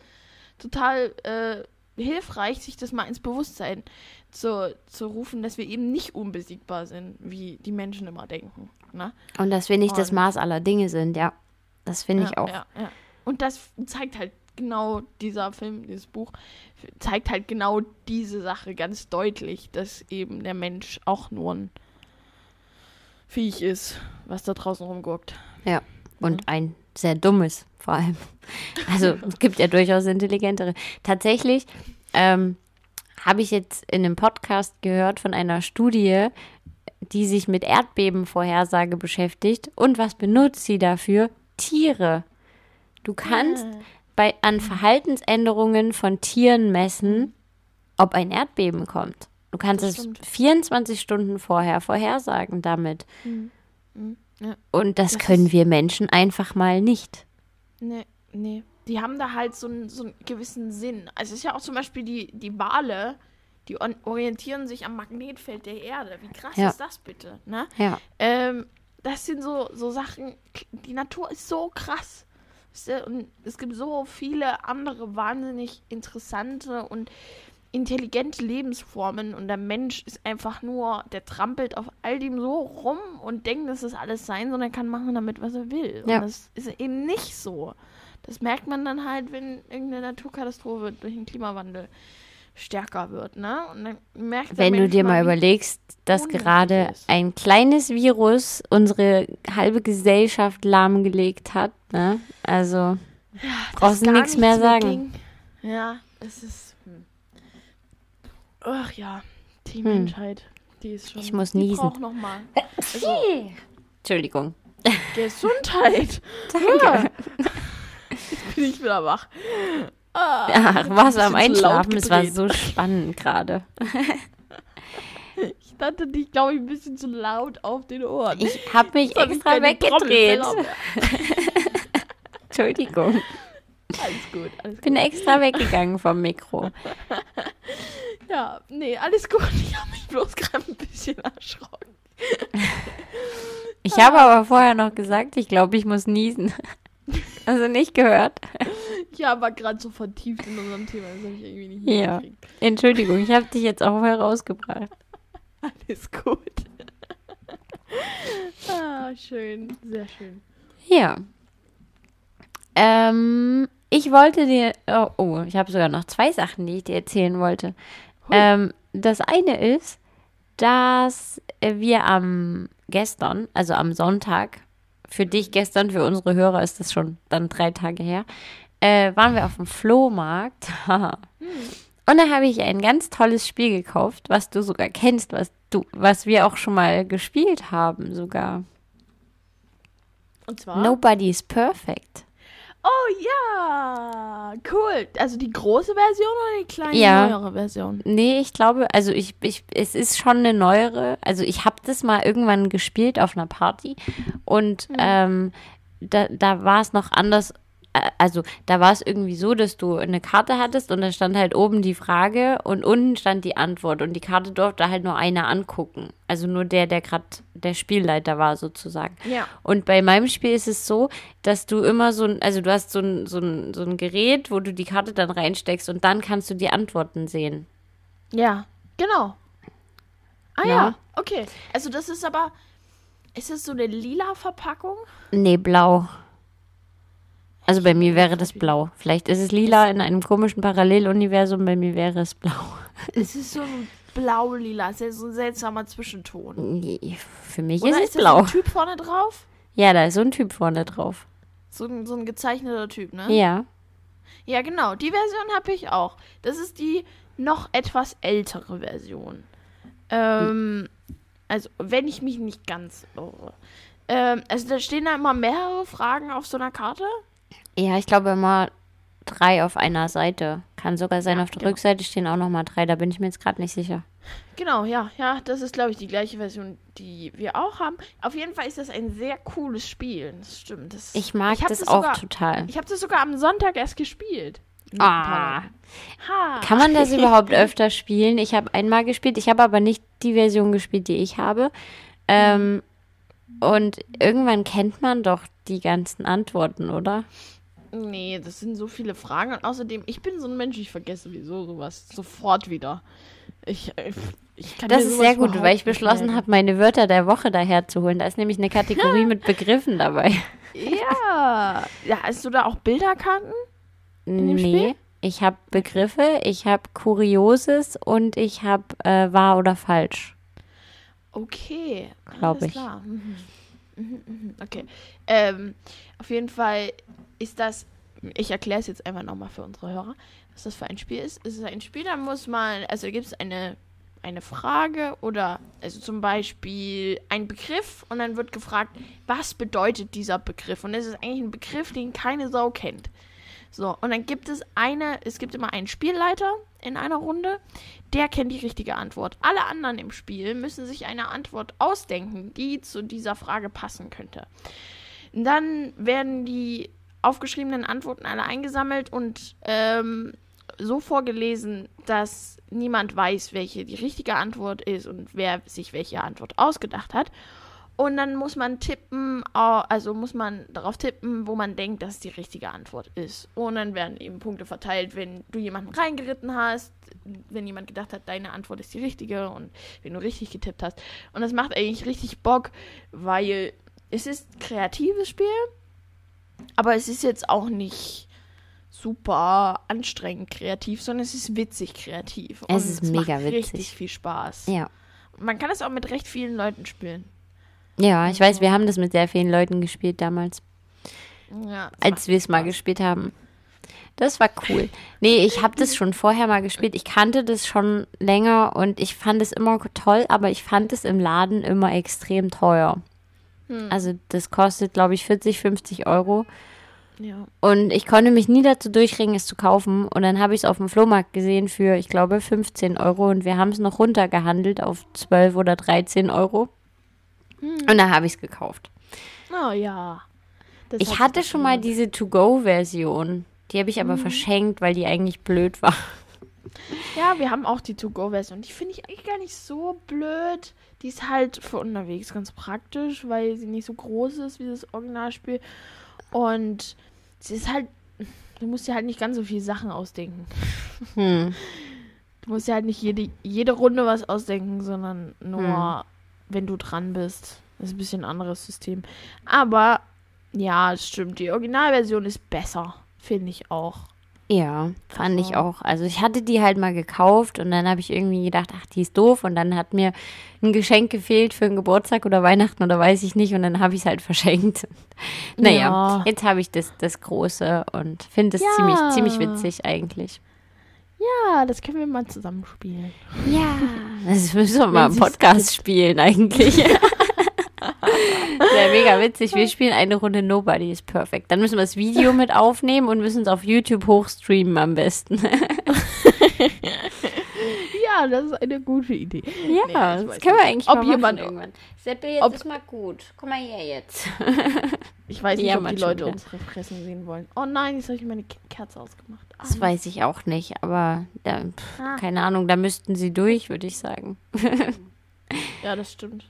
total äh, hilfreich, sich das mal ins Bewusstsein zu, zu rufen, dass wir eben nicht unbesiegbar sind, wie die Menschen immer denken. Ne? Und dass wir nicht das Und- Maß aller Dinge sind, ja. Das finde ja, ich auch. Ja, ja. Und das zeigt halt genau dieser Film, dieses Buch, zeigt halt genau diese Sache ganz deutlich, dass eben der Mensch auch nur ein Viech ist, was da draußen rumguckt. Ja. Und ein sehr dummes, vor allem. Also es gibt ja durchaus intelligentere. Tatsächlich ähm, habe ich jetzt in einem Podcast gehört von einer Studie, die sich mit Erdbebenvorhersage beschäftigt. Und was benutzt sie dafür? Tiere. Du kannst bei, an Verhaltensänderungen von Tieren messen, ob ein Erdbeben kommt. Du kannst es stimmt. 24 Stunden vorher vorhersagen damit. Ja. Und das, Das können wir Menschen einfach mal nicht. Nee, nee. Die haben da halt so einen, so einen gewissen Sinn. Also es ist ja auch zum Beispiel die, die Wale, die orientieren sich am Magnetfeld der Erde. Wie krass Ja. ist das bitte? Ne? Ja. Ähm, das sind so, so Sachen, die Natur ist so krass. Und es gibt so viele andere wahnsinnig interessante und intelligente Lebensformen und der Mensch ist einfach nur, der trampelt auf all dem so rum und denkt, dass das alles sein soll, er kann machen damit, was er will. Ja. Und das ist eben nicht so. Das merkt man dann halt, wenn irgendeine Naturkatastrophe durch den Klimawandel stärker wird, ne? Und dann merkt Wenn du dir mal überlegst, dass gerade ist. ein kleines Virus unsere halbe Gesellschaft lahmgelegt hat, ne? Also, brauchst du nichts mehr sagen. ging. Ja, es ist. Hm. Ach ja, die Hm. Menschheit, die ist schon. Ich muss die niesen. braucht noch mal. Also, Entschuldigung. Gesundheit. Danke. Jetzt bin ich wieder wach. Ah, Ach, was am Einschlafen? Es war so spannend gerade. Ich dachte, die glaube ich ein bisschen zu laut auf den Ohren. Ich habe mich ich extra weggedreht. Entschuldigung. Alles gut, alles gut. Bin extra weggegangen vom Mikro. Ja, nee, alles gut. Ich habe mich bloß gerade ein bisschen erschrocken. Ich habe aber vorher noch gesagt, ich glaube, ich muss niesen. Also nicht gehört. Ich war gerade so vertieft in unserem Thema, das habe ich irgendwie nicht Ja. hingekriegt. Entschuldigung, ich habe dich jetzt auch herausgebracht. Alles gut. ah, schön, sehr schön. Ja. Ähm, ich wollte dir. Oh, oh ich habe sogar noch zwei Sachen, die ich dir erzählen wollte. Ähm, das eine ist, dass wir am gestern, also am Sonntag, für dich gestern, für unsere Hörer ist das schon dann drei Tage her, äh, waren wir auf dem Flohmarkt. Und da habe ich ein ganz tolles Spiel gekauft, was du sogar kennst, was du, was wir auch schon mal gespielt haben sogar. Und zwar? Nobody is perfect. Oh ja, cool. Also die große Version oder die kleine Ja. neuere Version? Nee, ich glaube, also ich, ich, es ist schon eine neuere. Also ich habe das mal irgendwann gespielt auf einer Party und ähm, da, da war es noch anders. Äh, Also da war es irgendwie so, dass du eine Karte hattest und da stand halt oben die Frage und unten stand die Antwort und die Karte durfte halt nur einer angucken. Also nur der, der gerade der Spielleiter war sozusagen. Ja. Und bei meinem Spiel ist es so, dass du immer so ein, also du hast so ein, so, ein, so ein Gerät, wo du die Karte dann reinsteckst und dann kannst du die Antworten sehen. Ja, genau. Ah ja. Ja. okay. Also das ist aber, ist es so eine lila Verpackung? Nee, blau. Also bei mir wäre das blau. Vielleicht ist es lila in einem komischen Paralleluniversum, bei mir wäre es blau. Es ist so ein blau-lila, ist ja so ein seltsamer Zwischenton. Nee, Für mich Oder ist ist es da so blau. ein Typ vorne drauf? Ja, da ist so ein Typ vorne drauf. So ein, so ein gezeichneter Typ, ne? Ja. Ja, genau. Die Version habe ich auch. Das ist die noch etwas ältere Version. Ähm, also, wenn ich mich nicht ganz irre. Ähm, also, da stehen da immer mehrere Fragen auf so einer Karte. Ja, ich glaube immer drei auf einer Seite. Kann sogar sein, Ja, auf der genau. Rückseite stehen auch nochmal drei. Da bin ich mir jetzt gerade nicht sicher. Genau, ja, ja, das ist, glaube ich, die gleiche Version, die wir auch haben. Auf jeden Fall ist das ein sehr cooles Spiel. Das stimmt. Das, Ich mag hab das, auch sogar, total. Ich habe das sogar am Sonntag erst gespielt. Ah. Kann man das überhaupt öfter spielen? Ich habe einmal gespielt, ich habe aber nicht die Version gespielt, die ich habe. Ähm, und irgendwann kennt man doch die ganzen Antworten, oder? Nee, das sind so viele Fragen und außerdem, ich bin so ein Mensch, ich vergesse sowieso sowas sofort wieder. Ich, ich, kann Das ist sehr gut, weil ich beschlossen habe, meine Wörter der Woche daher zu holen. Da ist nämlich eine Kategorie mit Begriffen dabei. Ja. Ja, hast du da auch Bilderkarten? nee, Spiel? ich habe Begriffe, ich habe Kurioses und ich habe äh, wahr oder falsch. Okay. Glaub alles ich. Klar. Mhm. Mhm, mhm. Okay. Ähm, auf jeden Fall ist das, ich erkläre es jetzt einfach nochmal für unsere Hörer, was das für ein Spiel ist. Es ist ein Spiel, da muss man, also gibt es eine, eine Frage oder, also zum Beispiel ein Begriff und dann wird gefragt, was bedeutet dieser Begriff? Und es ist eigentlich ein Begriff, den keine Sau kennt. So, und dann gibt es eine, es gibt immer einen Spielleiter in einer Runde, der kennt die richtige Antwort. Alle anderen im Spiel müssen sich eine Antwort ausdenken, die zu dieser Frage passen könnte. Dann werden die aufgeschriebenen Antworten alle eingesammelt und ähm, so vorgelesen, dass niemand weiß, welche die richtige Antwort ist und wer sich welche Antwort ausgedacht hat. Und dann muss man tippen, also muss man darauf tippen, wo man denkt, dass die richtige Antwort ist. Und dann werden eben Punkte verteilt, wenn du jemanden reingeritten hast, wenn jemand gedacht hat, deine Antwort ist die richtige und wenn du richtig getippt hast. Und das macht eigentlich richtig Bock, weil es ist ein kreatives Spiel, aber es ist jetzt auch nicht super anstrengend kreativ, sondern es ist witzig kreativ. Es Und ist mega macht witzig. richtig viel Spaß. Ja. Man kann es auch mit recht vielen Leuten spielen. Ja, ich weiß, wir haben das mit sehr vielen Leuten gespielt damals, Ja, als wir es mal gespielt haben. Das war cool. Nee, ich habe das schon vorher mal gespielt. Ich kannte das schon länger und ich fand es immer toll, aber ich fand es im Laden immer extrem teuer. Hm. Also das kostet, glaube ich, 40, 50 Euro. Ja. Und ich konnte mich nie dazu durchringen, es zu kaufen. Und dann habe ich es auf dem Flohmarkt gesehen für, ich glaube, 15 Euro. Und wir haben es noch runtergehandelt auf 12 oder 13 Euro. Und da habe ich es gekauft. Oh ja. Das Ich hat hatte schon mal diese To-Go-Version. Die habe ich aber verschenkt, weil die eigentlich blöd war. Ja, wir haben auch die To-Go-Version. Die finde ich eigentlich gar nicht so blöd. Die ist halt für unterwegs ganz praktisch, weil sie nicht so groß ist wie das Originalspiel. Und sie ist halt. Du musst dir halt nicht ganz so viele Sachen ausdenken. Hm. Du musst dir halt nicht jede, jede Runde was ausdenken, sondern nur, Hm. Wenn du dran bist. Das ist ein bisschen ein anderes System. Aber ja, es stimmt. Die Originalversion ist besser. Finde ich auch. Ja, fand ich Also- auch. Also ich hatte die halt mal gekauft und dann habe ich irgendwie gedacht, ach, die ist doof. Und dann hat mir ein Geschenk gefehlt für einen Geburtstag oder Weihnachten oder weiß ich nicht. Und dann habe ich es halt verschenkt. Naja, Ja. jetzt habe ich das, das Große und finde es Ja. ziemlich, ziemlich witzig eigentlich. Ja, das können wir mal zusammen spielen. Ja, das müssen wir mal im Podcast spielen eigentlich. Wäre mega witzig. Wir spielen eine Runde Nobody is Perfect. Dann müssen wir das Video mit aufnehmen und müssen es auf YouTube hochstreamen am besten. Ja, das ist eine gute Idee. Ja, Nee, das können wir eigentlich Ob mal jemand- irgendwann. Seppe, jetzt ob- ist mal gut. Komm mal her jetzt. Ich weiß nicht, Ja, ob die Leute wieder. unsere Fressen sehen wollen. Oh nein, jetzt habe ich meine Ke- Kerze ausgemacht. Ah. Das weiß ich auch nicht, aber da, pff, Ah. keine Ahnung, da müssten sie durch, würde ich sagen. Ja, das stimmt.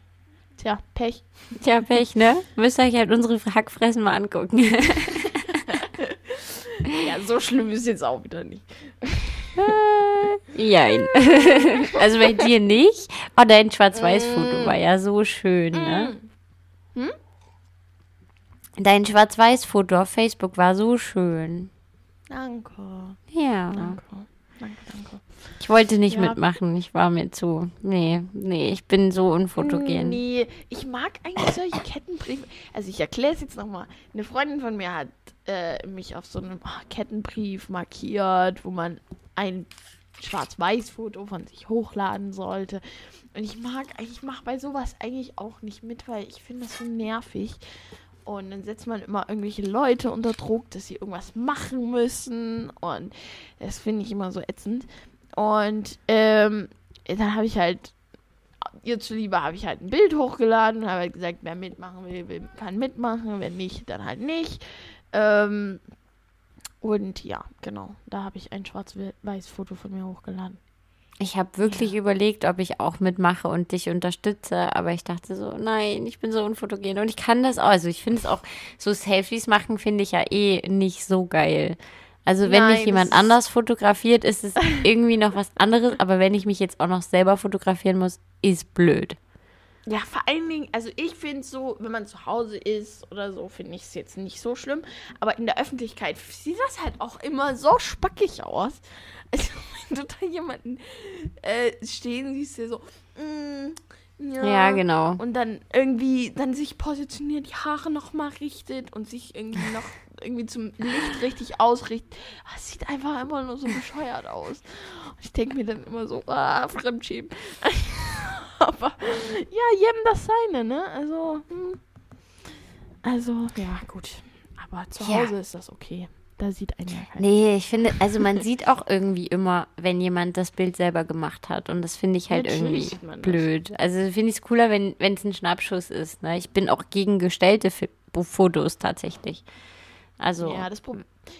Tja, Pech. Tja, Pech, ne? Müsst ihr euch halt unsere Hackfressen mal angucken. Ja, so schlimm ist jetzt auch wieder nicht. Jein. also bei dir nicht. Oh, dein Schwarz-Weiß-Foto war ja so schön, ne? Hm? Dein Schwarz-Weiß-Foto auf Facebook war so schön. Danke. Ja. Danke. Danke, danke. Ich wollte nicht Ja. mitmachen. Ich war mir zu. Nee, nee, ich bin so unfotogen. Nee, ich mag eigentlich solche Kettenbriefe. Also ich erkläre es jetzt nochmal. Eine Freundin von mir hat äh, mich auf so einem ah, Kettenbrief markiert, wo man ein Schwarz-Weiß-Foto von sich hochladen sollte. Und ich mag, ich mache bei sowas eigentlich auch nicht mit, weil ich finde das so nervig. Und dann setzt man immer irgendwelche Leute unter Druck, dass sie irgendwas machen müssen. Und das finde ich immer so ätzend. Und ähm, dann habe ich halt, ihr zuliebe, habe ich halt ein Bild hochgeladen und habe halt gesagt, wer mitmachen will, kann mitmachen. Wenn nicht, dann halt nicht. Ähm, und ja, genau, da habe ich ein schwarz-weiß-Foto von mir hochgeladen. Ich habe wirklich überlegt, ob ich auch mitmache und dich unterstütze, aber ich dachte so, nein, ich bin so unfotogen und ich kann das auch. Also ich finde es auch, so Selfies machen finde ich ja eh nicht so geil. Also wenn Nein, mich jemand anders fotografiert, ist es irgendwie noch was anderes, aber wenn ich mich jetzt auch noch selber fotografieren muss, ist blöd. Ja, vor allen Dingen, also ich finde so, wenn man zu Hause ist oder so, finde ich es jetzt nicht so schlimm. Aber in der Öffentlichkeit sieht das halt auch immer so spackig aus. Also, wenn du da jemanden äh, stehen siehst, der so, mm, ja. Ja, genau. Und dann irgendwie, dann sich positioniert, die Haare nochmal richtet und sich irgendwie noch irgendwie zum Licht richtig ausrichtet. Es sieht einfach immer nur so bescheuert aus. Und ich denke mir dann immer so, ah, Fremdschämen. Aber ja, jedem das seine, ne? Also, hm. also, ja, gut. Aber zu Ja. Hause ist das okay. Da sieht einer ja keiner. Nee, ich finde, also man sieht auch irgendwie immer, wenn jemand das Bild selber gemacht hat. Und das finde ich halt Natürlich irgendwie blöd. Also finde ich es cooler, wenn es ein Schnappschuss ist. Ne? Ich bin auch gegen gestellte Fotos tatsächlich. Also, Ja, das, Pro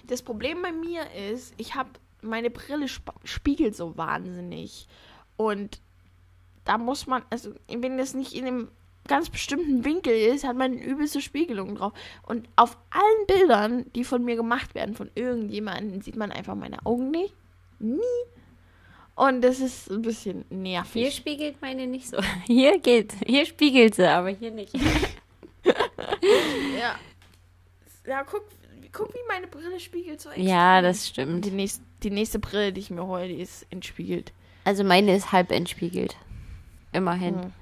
das Problem bei mir ist, ich habe meine Brille sp spiegelt so wahnsinnig. Und da muss man, also wenn das nicht in dem ganz bestimmten Winkel ist, hat man übelste Spiegelung drauf. Und auf allen Bildern, die von mir gemacht werden, von irgendjemandem, sieht man einfach meine Augen nicht. Nie. Und das ist ein bisschen nervig. Hier spiegelt meine nicht so. Hier geht, hier spiegelt sie, aber hier nicht. ja. Ja, guck, guck, wie meine Brille spiegelt so Ja, das stimmt. Die nächste, die nächste Brille, die ich mir hole, die ist entspiegelt. Also meine ist halb entspiegelt. Immerhin. Mhm.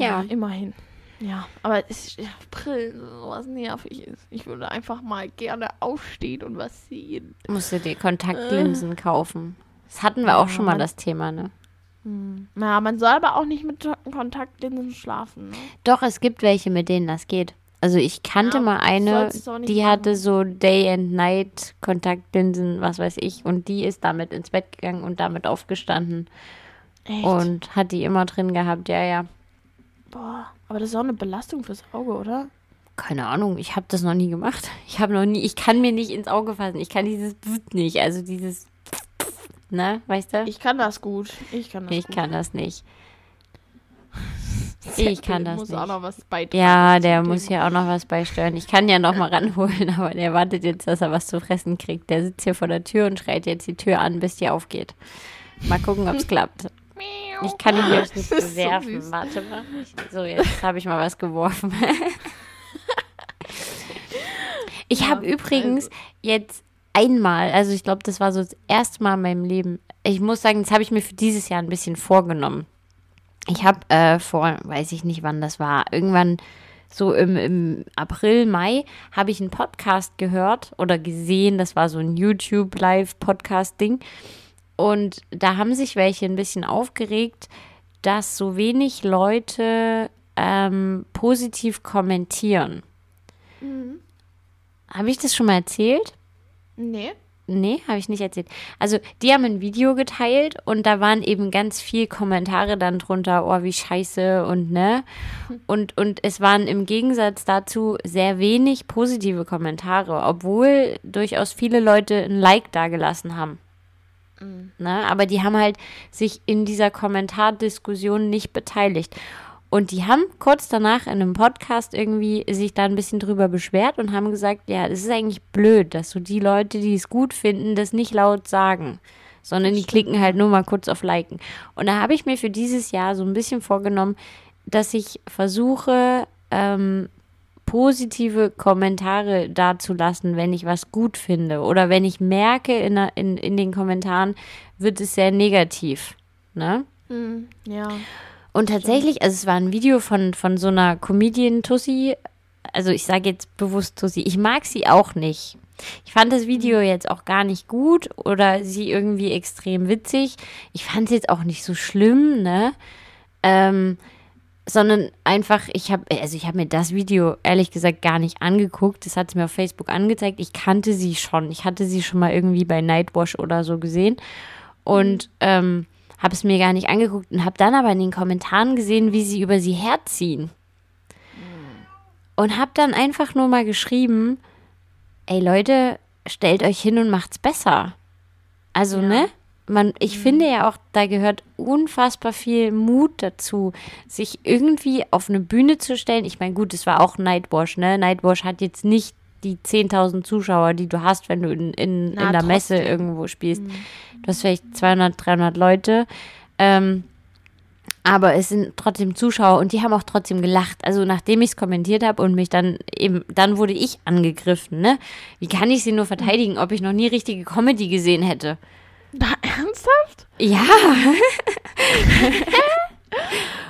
Ja. ja. immerhin. Ja, aber es, ja, Brillen, sowas nervig ist. Ich würde einfach mal gerne aufstehen und was sehen. Musst du dir Kontaktlinsen äh. kaufen. Das hatten wir ja, auch schon mal das Thema, ne? Hm. Ja, man soll aber auch nicht mit Kontaktlinsen schlafen. Ne? Doch, es gibt welche, mit denen das geht. Also ich kannte ja, mal eine, die machen. hatte so Day and Night Kontaktlinsen, was weiß ich, und die ist damit ins Bett gegangen und damit aufgestanden. Echt? Und hat die immer drin gehabt, ja, ja. Boah, aber das ist auch eine Belastung fürs Auge, oder? Keine Ahnung, ich habe das noch nie gemacht. Ich habe noch nie, ich kann mir nicht ins Auge fassen. Ich kann dieses nicht, also dieses, ne, weißt du? Ich kann das gut. Ich kann das Ich gut. kann das nicht. Ich kann das muss nicht. auch noch was beitragen. Ja, der muss ja auch noch was beisteuern. Ich kann ja noch mal ranholen, aber der wartet jetzt, dass er was zu fressen kriegt. Der sitzt hier vor der Tür und schreit jetzt die Tür an, bis die aufgeht. Mal gucken, ob es klappt. Ich kann ihn jetzt nicht bewerfen. So Warte mal. So, jetzt habe ich mal was geworfen. ich ja, habe übrigens also. jetzt einmal, also ich glaube, das war so das erste Mal in meinem Leben. Ich muss sagen, das habe ich mir für dieses Jahr ein bisschen vorgenommen. Ich habe äh, vor, weiß ich nicht wann das war, irgendwann so im, im April, Mai, habe ich einen Podcast gehört oder gesehen. Das war so ein YouTube-Live-Podcast-Ding. Und da haben sich welche ein bisschen aufgeregt, dass so wenig Leute ähm, positiv kommentieren. Mhm. Habe ich das schon mal erzählt? Nee. Nee, habe ich nicht erzählt. Also, die haben ein Video geteilt und da waren eben ganz viel Kommentare dann drunter, oh, wie scheiße und ne. Und, und es waren im Gegensatz dazu sehr wenig positive Kommentare, obwohl durchaus viele Leute ein Like dagelassen haben. Mhm. Ne? Aber die haben halt sich in dieser Kommentardiskussion nicht beteiligt. Und die haben kurz danach in einem Podcast irgendwie sich da ein bisschen drüber beschwert und haben gesagt, ja, es ist eigentlich blöd, dass so die Leute, die es gut finden, das nicht laut sagen, sondern die klicken halt nur mal kurz auf Liken. Und da habe ich mir für dieses Jahr so ein bisschen vorgenommen, dass ich versuche, ähm, positive Kommentare dazulassen, wenn ich was gut finde oder wenn ich merke in, in, in den Kommentaren, wird es sehr negativ. Ne? Hm, ja. Und tatsächlich, also es war ein Video von, von so einer Comedian-Tussi. Also ich sage jetzt bewusst Tussi. Ich mag sie auch nicht. Ich fand das Video mhm. jetzt auch gar nicht gut oder sie irgendwie extrem witzig. Ich fand es jetzt auch nicht so schlimm, ne? Ähm, sondern einfach, ich habe, also ich habe mir das Video ehrlich gesagt gar nicht angeguckt. Das hat sie mir auf Facebook angezeigt. Ich kannte sie schon. Ich hatte sie schon mal irgendwie bei Nightwash oder so gesehen. Und ähm, habe es mir gar nicht angeguckt und habe dann aber in den Kommentaren gesehen, wie sie über sie herziehen. Und habe dann einfach nur mal geschrieben, ey Leute, stellt euch hin und macht's besser. Also, ja. ne? Man, ich mhm. finde ja auch, da gehört unfassbar viel Mut dazu, sich irgendwie auf eine Bühne zu stellen. Ich meine, gut, es war auch Nightwash, ne? Nightwash hat jetzt nicht die 10.000 Zuschauer, die du hast, wenn du in, in, Na, in der Messe irgendwo spielst. Mhm. Du hast vielleicht 200, 300 Leute. Ähm, aber es sind trotzdem Zuschauer und die haben auch trotzdem gelacht. Also nachdem ich es kommentiert habe und mich dann eben, dann wurde ich angegriffen, ne? Wie kann ich sie nur verteidigen, ob ich noch nie richtige Comedy gesehen hätte? Na, ernsthaft? Ja.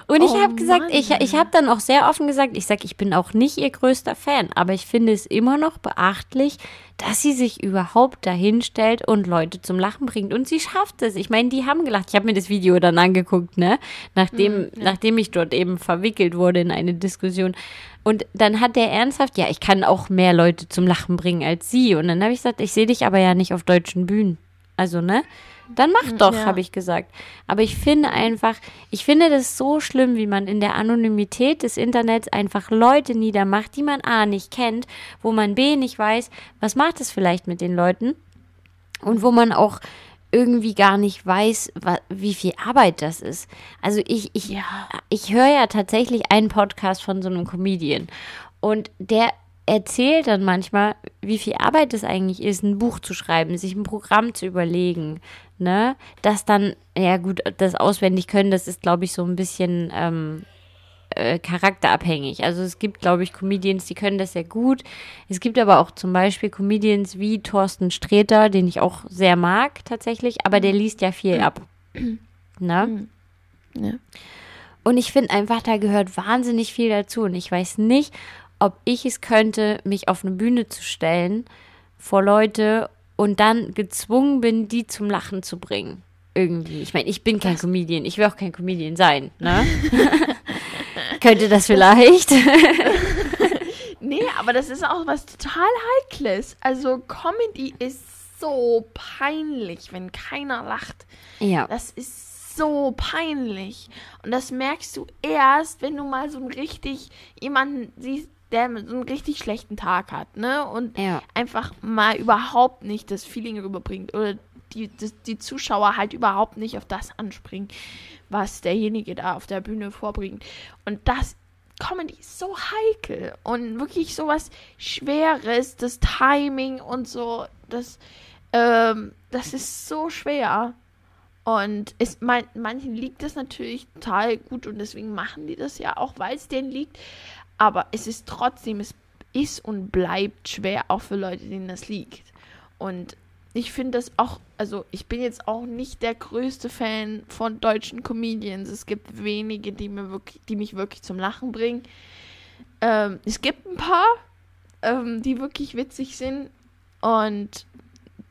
Und ich oh habe gesagt, ich, ich habe dann auch sehr offen gesagt, ich sage, ich bin auch nicht ihr größter Fan, aber ich finde es immer noch beachtlich, dass sie sich überhaupt dahin stellt und Leute zum Lachen bringt. Und sie schafft es. Ich meine, die haben gelacht. Ich habe mir das Video dann angeguckt, ne? Nachdem, mhm, ja. nachdem ich dort eben verwickelt wurde in eine Diskussion. Und dann hat der ernsthaft, ja, ich kann auch mehr Leute zum Lachen bringen als sie. Und dann habe ich gesagt, ich sehe dich aber ja nicht auf deutschen Bühnen. Also, ne? Dann mach hm, doch, ja. habe ich gesagt. Aber ich finde einfach, ich finde das so schlimm, wie man in der Anonymität des Internets einfach Leute niedermacht, die man A nicht kennt, wo man B nicht weiß, was macht es vielleicht mit den Leuten und wo man auch irgendwie gar nicht weiß, wie viel Arbeit das ist. Also ich, ich, ja. ich höre ja tatsächlich einen Podcast von so einem Comedian und der erzählt dann manchmal, wie viel Arbeit es eigentlich ist, ein Buch zu schreiben, sich ein Programm zu überlegen, ne? Das dann, ja gut, das auswendig können, das ist, glaube ich, so ein bisschen ähm, äh, charakterabhängig. Also es gibt, glaube ich, Comedians, die können das sehr gut. Es gibt aber auch zum Beispiel Comedians wie Thorsten Sträter, den ich auch sehr mag tatsächlich, aber der liest ja viel ab. ne? Ja. Und ich finde einfach, da gehört wahnsinnig viel dazu. Und ich weiß nicht, ob ich es könnte, mich auf eine Bühne zu stellen vor Leute und dann gezwungen bin, die zum Lachen zu bringen. Irgendwie. Ich meine, ich bin kein Comedian. Ich will auch kein Comedian sein, ne? Könnte das vielleicht? nee, aber das ist auch was total Heikles. Also Comedy ist so peinlich, wenn keiner lacht. Ja. Das ist so peinlich. Und das merkst du erst, wenn du mal so richtig jemanden siehst, der so einen richtig schlechten Tag hat, ne? Und ja. einfach mal überhaupt nicht das Feeling rüberbringt oder die, die, die, Zuschauer halt überhaupt nicht auf das anspringen, was derjenige da auf der Bühne vorbringt. Und das Comedy ist so heikel und wirklich so was Schweres, das Timing und so, das, ähm, das ist so schwer. Und es, man, manchen liegt das natürlich total gut und deswegen machen die das ja auch, weil es denen liegt. Aber es ist trotzdem, es ist und bleibt schwer, auch für Leute, denen das liegt. Und ich finde das auch, also ich bin jetzt auch nicht der größte Fan von deutschen Comedians. Es gibt wenige, die, mir wirklich, die mich wirklich zum Lachen bringen. Ähm, es gibt ein paar, ähm, die wirklich witzig sind und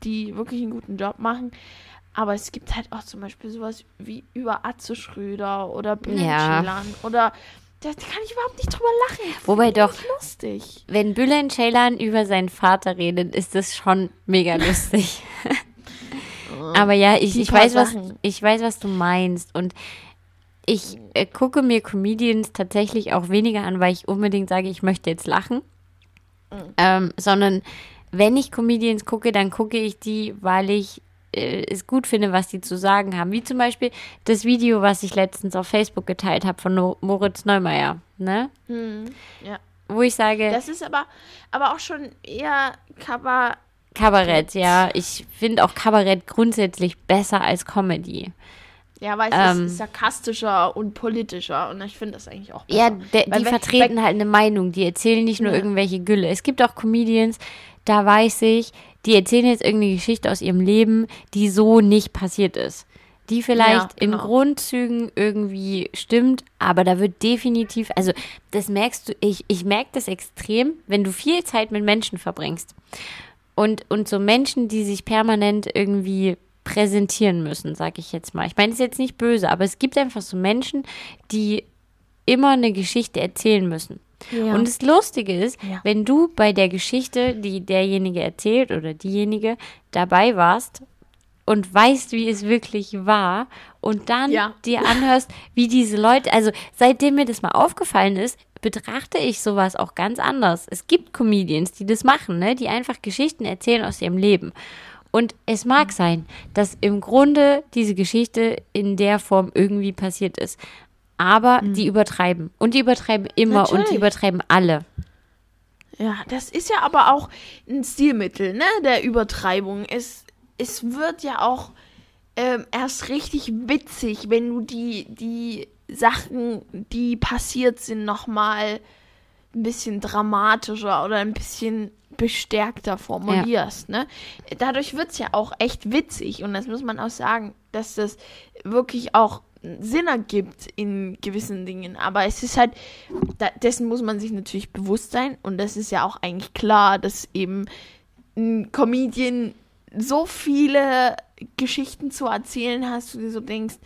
die wirklich einen guten Job machen. Aber es gibt halt auch zum Beispiel sowas wie über Atze Schröder oder Bülent ja. oder da kann ich überhaupt nicht drüber lachen. Wobei doch, lustig. wenn Bülent Ceylan über seinen Vater redet, ist das schon mega lustig. Aber ja, ich, ich, weiß, was, ich weiß, was du meinst. Und ich äh, gucke mir Comedians tatsächlich auch weniger an, weil ich unbedingt sage, ich möchte jetzt lachen. Mhm. Ähm, sondern wenn ich Comedians gucke, dann gucke ich die, weil ich äh, es gut finde, was die zu sagen haben. Wie zum Beispiel das Video, was ich letztens auf Facebook geteilt habe von no Moritz Neumeier. Ne? Hm, ja. Wo ich sage. Das ist aber, aber auch schon eher Kabarett. Kabarett, ja. Ich finde auch Kabarett grundsätzlich besser als Comedy. Ja, weil es ähm, ist sarkastischer und politischer und ich finde das eigentlich auch besser. Ja, de, die vertreten halt eine Meinung, die erzählen nicht nur ja. irgendwelche Gülle. Es gibt auch Comedians, da weiß ich, die erzählen jetzt irgendeine Geschichte aus ihrem Leben, die so nicht passiert ist. Die vielleicht ja, genau. in Grundzügen irgendwie stimmt, aber da wird definitiv, also das merkst du, ich, ich merke das extrem, wenn du viel Zeit mit Menschen verbringst. Und, und so Menschen, die sich permanent irgendwie präsentieren müssen, sag ich jetzt mal. Ich meine, das ist jetzt nicht böse, aber es gibt einfach so Menschen, die immer eine Geschichte erzählen müssen. Ja. Und das Lustige ist, ja. wenn du bei der Geschichte, die derjenige erzählt oder diejenige dabei warst und weißt, wie es wirklich war und dann ja. dir anhörst, wie diese Leute, also seitdem mir das mal aufgefallen ist, betrachte ich sowas auch ganz anders. Es gibt Comedians, die das machen, ne? die einfach Geschichten erzählen aus ihrem Leben. Und es mag sein, dass im Grunde diese Geschichte in der Form irgendwie passiert ist aber mhm. die übertreiben. Und die übertreiben immer Natürlich. und die übertreiben alle. Ja, das ist ja aber auch ein Stilmittel, ne, der Übertreibung. Es, es wird ja auch ähm, erst richtig witzig, wenn du die, die Sachen, die passiert sind, nochmal ein bisschen dramatischer oder ein bisschen bestärkter formulierst. Ja. Ne? Dadurch wird es ja auch echt witzig und das muss man auch sagen, dass das wirklich auch Sinn ergibt in gewissen Dingen. Aber es ist halt, da, dessen muss man sich natürlich bewusst sein. Und das ist ja auch eigentlich klar, dass eben ein Comedian so viele Geschichten zu erzählen hast, du dir so denkst,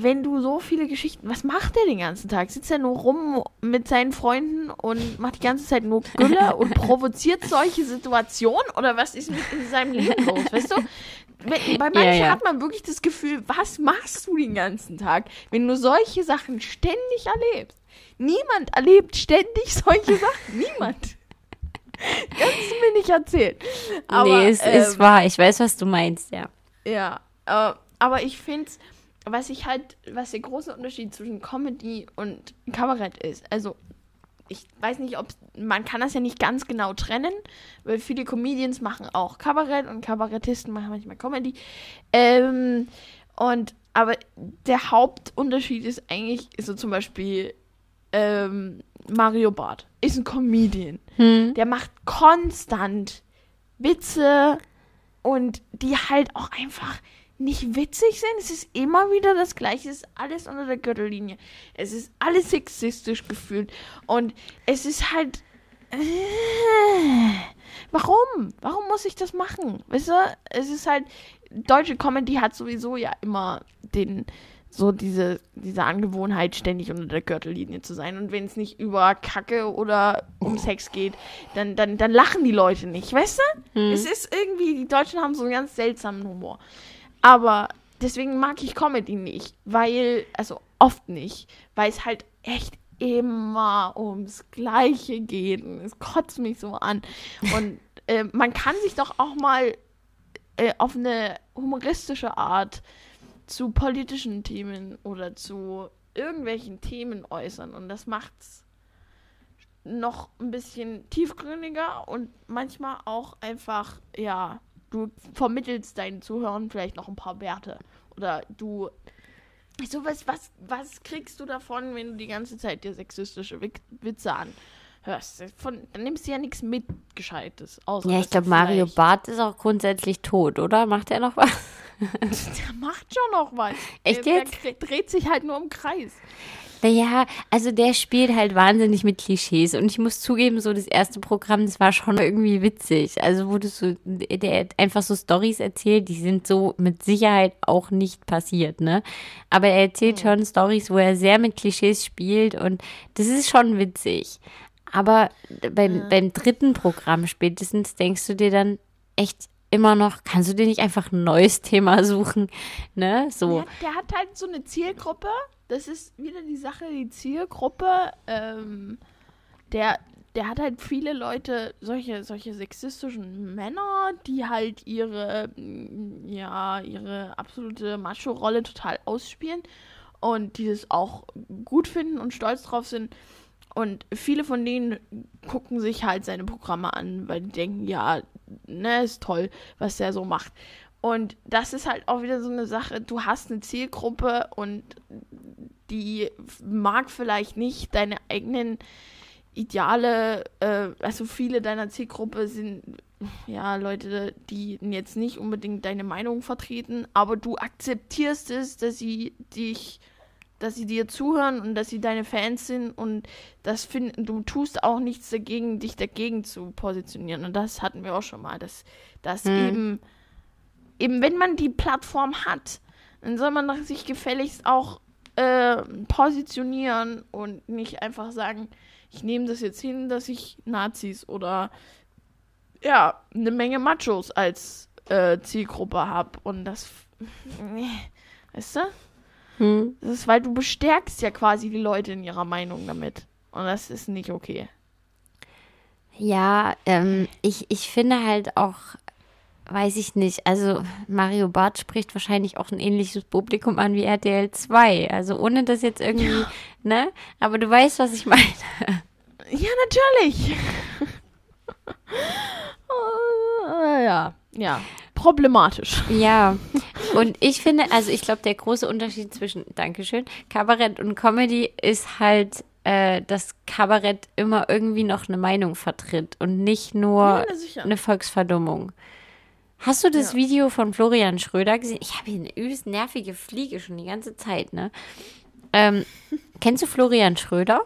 wenn du so viele Geschichten, was macht er den ganzen Tag? Sitzt er nur rum mit seinen Freunden und macht die ganze Zeit nur Gülle und provoziert solche Situationen? Oder was ist mit in seinem Leben los? Weißt du? Bei manchen ja, ja. hat man wirklich das Gefühl, was machst du den ganzen Tag, wenn du solche Sachen ständig erlebst? Niemand erlebt ständig solche Sachen. Niemand. Kannst du mir nicht erzählen. Aber, nee, es ähm, ist wahr. Ich weiß, was du meinst, ja. Ja, äh, aber ich finde was ich halt, was der große Unterschied zwischen Comedy und Kabarett ist. Also, ich weiß nicht, ob man kann das ja nicht ganz genau trennen, weil viele Comedians machen auch Kabarett und Kabarettisten machen manchmal Comedy. Ähm, und aber der Hauptunterschied ist eigentlich so zum Beispiel ähm, Mario Barth ist ein Comedian. Hm. Der macht konstant Witze und die halt auch einfach nicht witzig sind. Es ist immer wieder das Gleiche. Es ist alles unter der Gürtellinie. Es ist alles sexistisch gefühlt. Und es ist halt. Äh, warum? Warum muss ich das machen? Weißt du, es ist halt. Deutsche Comedy hat sowieso ja immer den. So diese, diese Angewohnheit, ständig unter der Gürtellinie zu sein. Und wenn es nicht über Kacke oder um Sex geht, dann, dann, dann lachen die Leute nicht, weißt du? Hm. Es ist irgendwie, die Deutschen haben so einen ganz seltsamen Humor. Aber deswegen mag ich Comedy nicht, weil, also oft nicht, weil es halt echt immer ums Gleiche geht. Und es kotzt mich so an. Und äh, man kann sich doch auch mal äh, auf eine humoristische Art zu politischen Themen oder zu irgendwelchen Themen äußern. Und das macht's noch ein bisschen tiefgründiger und manchmal auch einfach, ja, du vermittelst deinen Zuhörern vielleicht noch ein paar Werte. Oder du. So, was, was, was kriegst du davon, wenn du die ganze Zeit dir sexistische Witze anhörst? Von, dann nimmst du ja nichts mit Gescheites. Außer ja, ich glaube, Mario Barth ist auch grundsätzlich tot, oder? Macht er noch was? der macht schon noch was. Echt der, jetzt? Der dreht sich halt nur im Kreis. Naja, also der spielt halt wahnsinnig mit Klischees und ich muss zugeben, so das erste Programm, das war schon irgendwie witzig. Also wurde so, der einfach so Stories erzählt, die sind so mit Sicherheit auch nicht passiert, ne? Aber er erzählt mhm. schon Stories, wo er sehr mit Klischees spielt und das ist schon witzig. Aber beim, ja. beim dritten Programm spätestens denkst du dir dann echt, immer noch, kannst du dir nicht einfach ein neues Thema suchen, ne? So. Ja, der hat halt so eine Zielgruppe, das ist wieder die Sache, die Zielgruppe, ähm, der, der hat halt viele Leute, solche, solche sexistischen Männer, die halt ihre, mm, ja, ihre absolute Macho-Rolle total ausspielen und die das auch gut finden und stolz drauf sind. Und viele von denen gucken sich halt seine Programme an, weil die denken, ja, ne, ist toll, was der so macht. Und das ist halt auch wieder so eine Sache, du hast eine Zielgruppe und die mag vielleicht nicht deine eigenen Ideale, äh, also viele deiner Zielgruppe sind ja Leute, die jetzt nicht unbedingt deine Meinung vertreten, aber du akzeptierst es, dass sie dich, dass sie dir zuhören und dass sie deine Fans sind und das finden, du tust auch nichts dagegen, dich dagegen zu positionieren. Und das hatten wir auch schon mal, dass, dass hm. eben eben wenn man die Plattform hat, dann soll man sich gefälligst auch äh, positionieren und nicht einfach sagen, ich nehme das jetzt hin, dass ich Nazis oder ja, eine Menge Machos als äh, Zielgruppe habe. Und das, weißt du? Hm. Das ist, weil du bestärkst ja quasi die Leute in ihrer Meinung damit. Und das ist nicht okay. Ja, ähm, ich, ich finde halt auch, weiß ich nicht. Also Mario Barth spricht wahrscheinlich auch ein ähnliches Publikum an wie RTL 2. Also ohne das jetzt irgendwie, ja. ne? Aber du weißt, was ich meine. Ja, natürlich. uh, ja, ja. Problematisch. Ja. Und ich finde, also ich glaube, der große Unterschied zwischen, Dankeschön, Kabarett und Comedy ist halt, äh, dass Kabarett immer irgendwie noch eine Meinung vertritt und nicht nur ja, eine Volksverdummung. Hast du das ja. Video von Florian Schröder gesehen? Ich habe hier eine übelst nervige Fliege schon die ganze Zeit, ne? Ähm, kennst du Florian Schröder?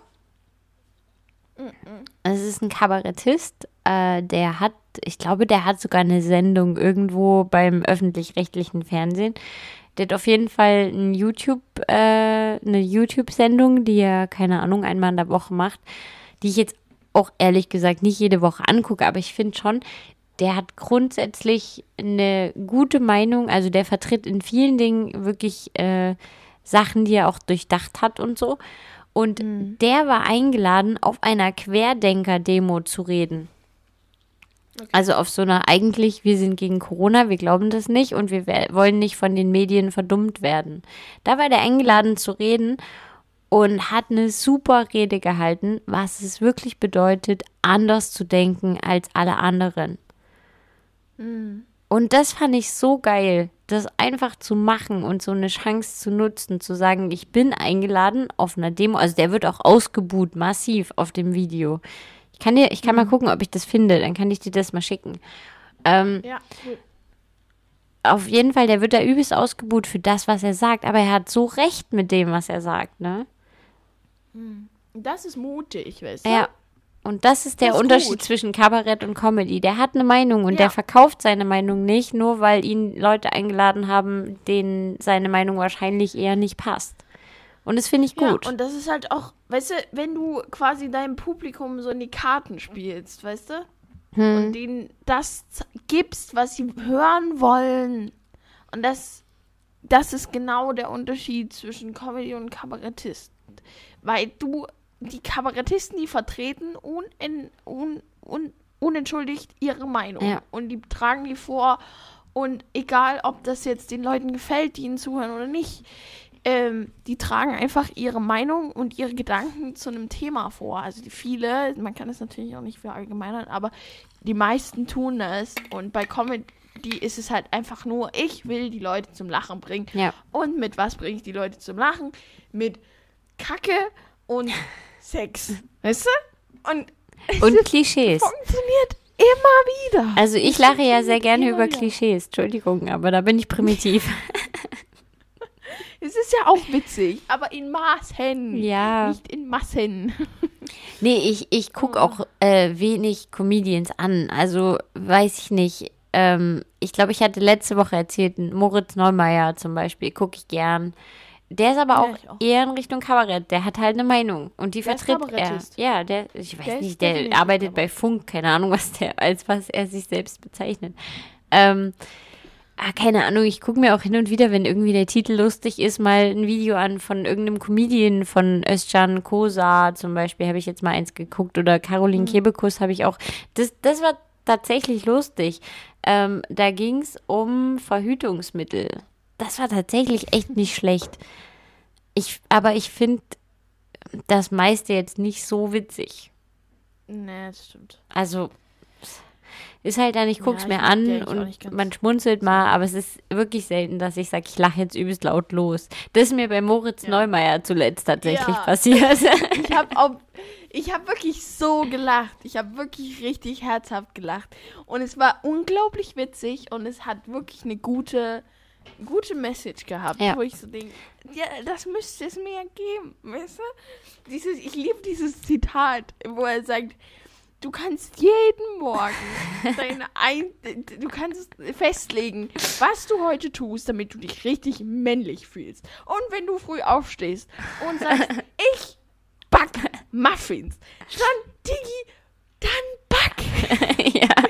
Es ist ein Kabarettist, äh, der hat, ich glaube, der hat sogar eine Sendung irgendwo beim öffentlich-rechtlichen Fernsehen. Der hat auf jeden Fall ein YouTube, äh, eine YouTube-Sendung, die er, keine Ahnung, einmal in der Woche macht, die ich jetzt auch ehrlich gesagt nicht jede Woche angucke, aber ich finde schon, der hat grundsätzlich eine gute Meinung, also der vertritt in vielen Dingen wirklich äh, Sachen, die er auch durchdacht hat und so. Und mhm. der war eingeladen, auf einer Querdenker-Demo zu reden. Okay. Also auf so einer eigentlich, wir sind gegen Corona, wir glauben das nicht und wir wollen nicht von den Medien verdummt werden. Da war der eingeladen zu reden und hat eine super Rede gehalten, was es wirklich bedeutet, anders zu denken als alle anderen. Und das fand ich so geil, das einfach zu machen und so eine Chance zu nutzen, zu sagen, ich bin eingeladen auf einer Demo. Also der wird auch ausgebuht, massiv auf dem Video. Ich kann dir, ich kann mal gucken, ob ich das finde, dann kann ich dir das mal schicken. Ähm, Ja, cool. auf jeden Fall, der wird da übelst ausgebuht für das, was er sagt, aber er hat so recht mit dem, was er sagt, ne? Das ist mutig, weißt du? Ja. Und das ist der Das ist Unterschied gut. zwischen Kabarett und Comedy. Der hat eine Meinung und Ja. der verkauft seine Meinung nicht, nur weil ihn Leute eingeladen haben, denen seine Meinung wahrscheinlich eher nicht passt. Und das finde ich gut. Ja, und das ist halt auch, weißt du, wenn du quasi deinem Publikum so in die Karten spielst, weißt du? Hm. Und denen das gibst, was sie hören wollen. Und das, das ist genau der Unterschied zwischen Comedy und Kabarettist. Weil du, die Kabarettisten, die vertreten un, un, un, unentschuldigt ihre Meinung. Ja. Und die tragen die vor. Und egal, ob das jetzt den Leuten gefällt, die ihnen zuhören oder nicht, ähm, die tragen einfach ihre Meinung und ihre Gedanken zu einem Thema vor. Also die viele, man kann es natürlich auch nicht verallgemeinern, aber die meisten tun das. Und bei Comedy ist es halt einfach nur, ich will die Leute zum Lachen bringen. Ja. Und mit was bringe ich die Leute zum Lachen? Mit Kacke und Sex. Weißt du? Und es Und Klischees. funktioniert immer wieder. Also ich lache ja sehr gerne über wieder. Klischees. Entschuldigung, aber da bin ich primitiv. Es ist ja auch witzig, aber in Maßen. Ja. Nicht in Massen. Nee, ich, ich gucke auch äh, wenig Comedians an. Also weiß ich nicht. Ähm, ich glaube, ich hatte letzte Woche erzählt, Moritz Neumeier zum Beispiel, gucke ich gern. Der ist aber auch, auch. eher in Richtung Kabarett. Der hat halt eine Meinung und die Der ist vertritt er. Ja, der, ich weiß Der nicht, der arbeitet bei Funk, keine Ahnung, was der, als was er sich selbst bezeichnet. Ähm, ah, keine Ahnung, ich gucke mir auch hin und wieder, wenn irgendwie der Titel lustig ist, mal ein Video an von irgendeinem Comedian von Özcan Kosa zum Beispiel, habe ich jetzt mal eins geguckt oder Caroline Kebekus habe ich auch. Das, das war tatsächlich lustig. Ähm, da ging es um Verhütungsmittel. Das war tatsächlich echt nicht schlecht. Ich, aber ich finde das meiste jetzt nicht so witzig. Nee, das stimmt. Also ist halt dann, ich guck's Ja, mir an und man schmunzelt mal, aber es ist wirklich selten, dass ich sage, ich lache jetzt übelst laut los. Das ist mir bei Moritz Ja. Neumeier zuletzt tatsächlich Ja. passiert. Ich habe auch, ich habe wirklich so gelacht. Ich habe wirklich richtig herzhaft gelacht. Und es war unglaublich witzig und es hat wirklich eine gute, gute Message gehabt, Ja. wo ich so denke, ja, das müsste es mir geben, weißt du? Dieses, ich liebe dieses Zitat, wo er sagt, du kannst jeden Morgen deine ein, du kannst festlegen, was du heute tust, damit du dich richtig männlich fühlst. Und wenn du früh aufstehst und sagst, ich back Muffins, dann Digi, dann back. ja.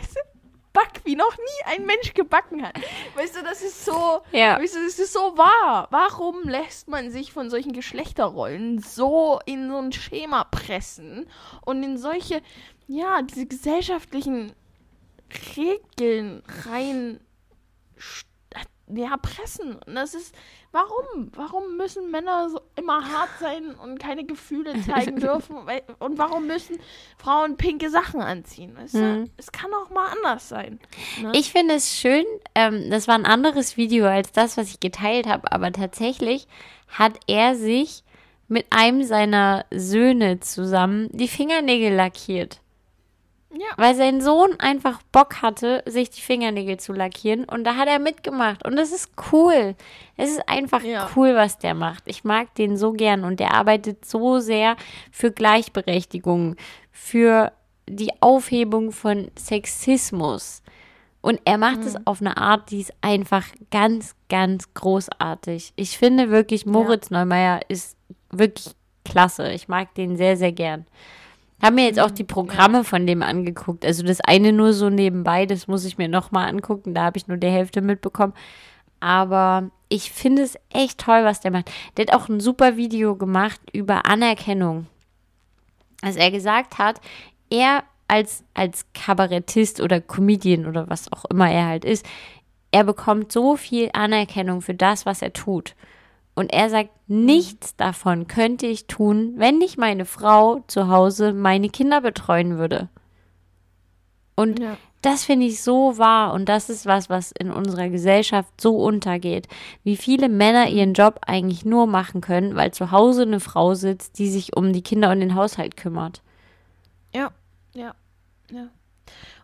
Back, wie noch nie ein Mensch gebacken hat. Weißt du, das ist so, Ja. weißt du, das ist so wahr. Warum lässt man sich von solchen Geschlechterrollen so in so ein Schema pressen und in solche, ja, diese gesellschaftlichen Regeln rein ja, pressen. Und das ist, warum? Warum müssen Männer so immer hart sein und keine Gefühle zeigen dürfen? Und warum müssen Frauen pinke Sachen anziehen? Weißt du? Mhm. Es kann auch mal anders sein. Ne? Ich finde es schön, ähm, das war ein anderes Video als das, was ich geteilt habe, aber tatsächlich hat er sich mit einem seiner Söhne zusammen die Fingernägel lackiert. Ja. Weil sein Sohn einfach Bock hatte, sich die Fingernägel zu lackieren. Und da hat er mitgemacht. Und das ist cool. Es ist einfach Ja. cool, was der macht. Ich mag den so gern. Und der arbeitet so sehr für Gleichberechtigung, für die Aufhebung von Sexismus. Und er macht es auf eine Art, die ist einfach ganz, ganz großartig. Ich finde wirklich, Moritz Neumeier ist wirklich klasse. Ich mag den sehr, sehr gern. Haben mir jetzt auch die Programme von dem angeguckt. Also das eine nur so nebenbei, das muss ich mir nochmal angucken. Da habe ich nur die Hälfte mitbekommen. Aber ich finde es echt toll, was der macht. Der hat auch ein super Video gemacht über Anerkennung. Als er gesagt hat, er als, als Kabarettist oder Comedian oder was auch immer er halt ist, er bekommt so viel Anerkennung für das, was er tut. Und er sagt, nichts davon könnte ich tun, wenn nicht meine Frau zu Hause meine Kinder betreuen würde. Und ja. das finde ich so wahr und das ist was, was in unserer Gesellschaft so untergeht. Wie viele Männer ihren Job eigentlich nur machen können, weil zu Hause eine Frau sitzt, die sich um die Kinder und den Haushalt kümmert. Ja, ja, ja.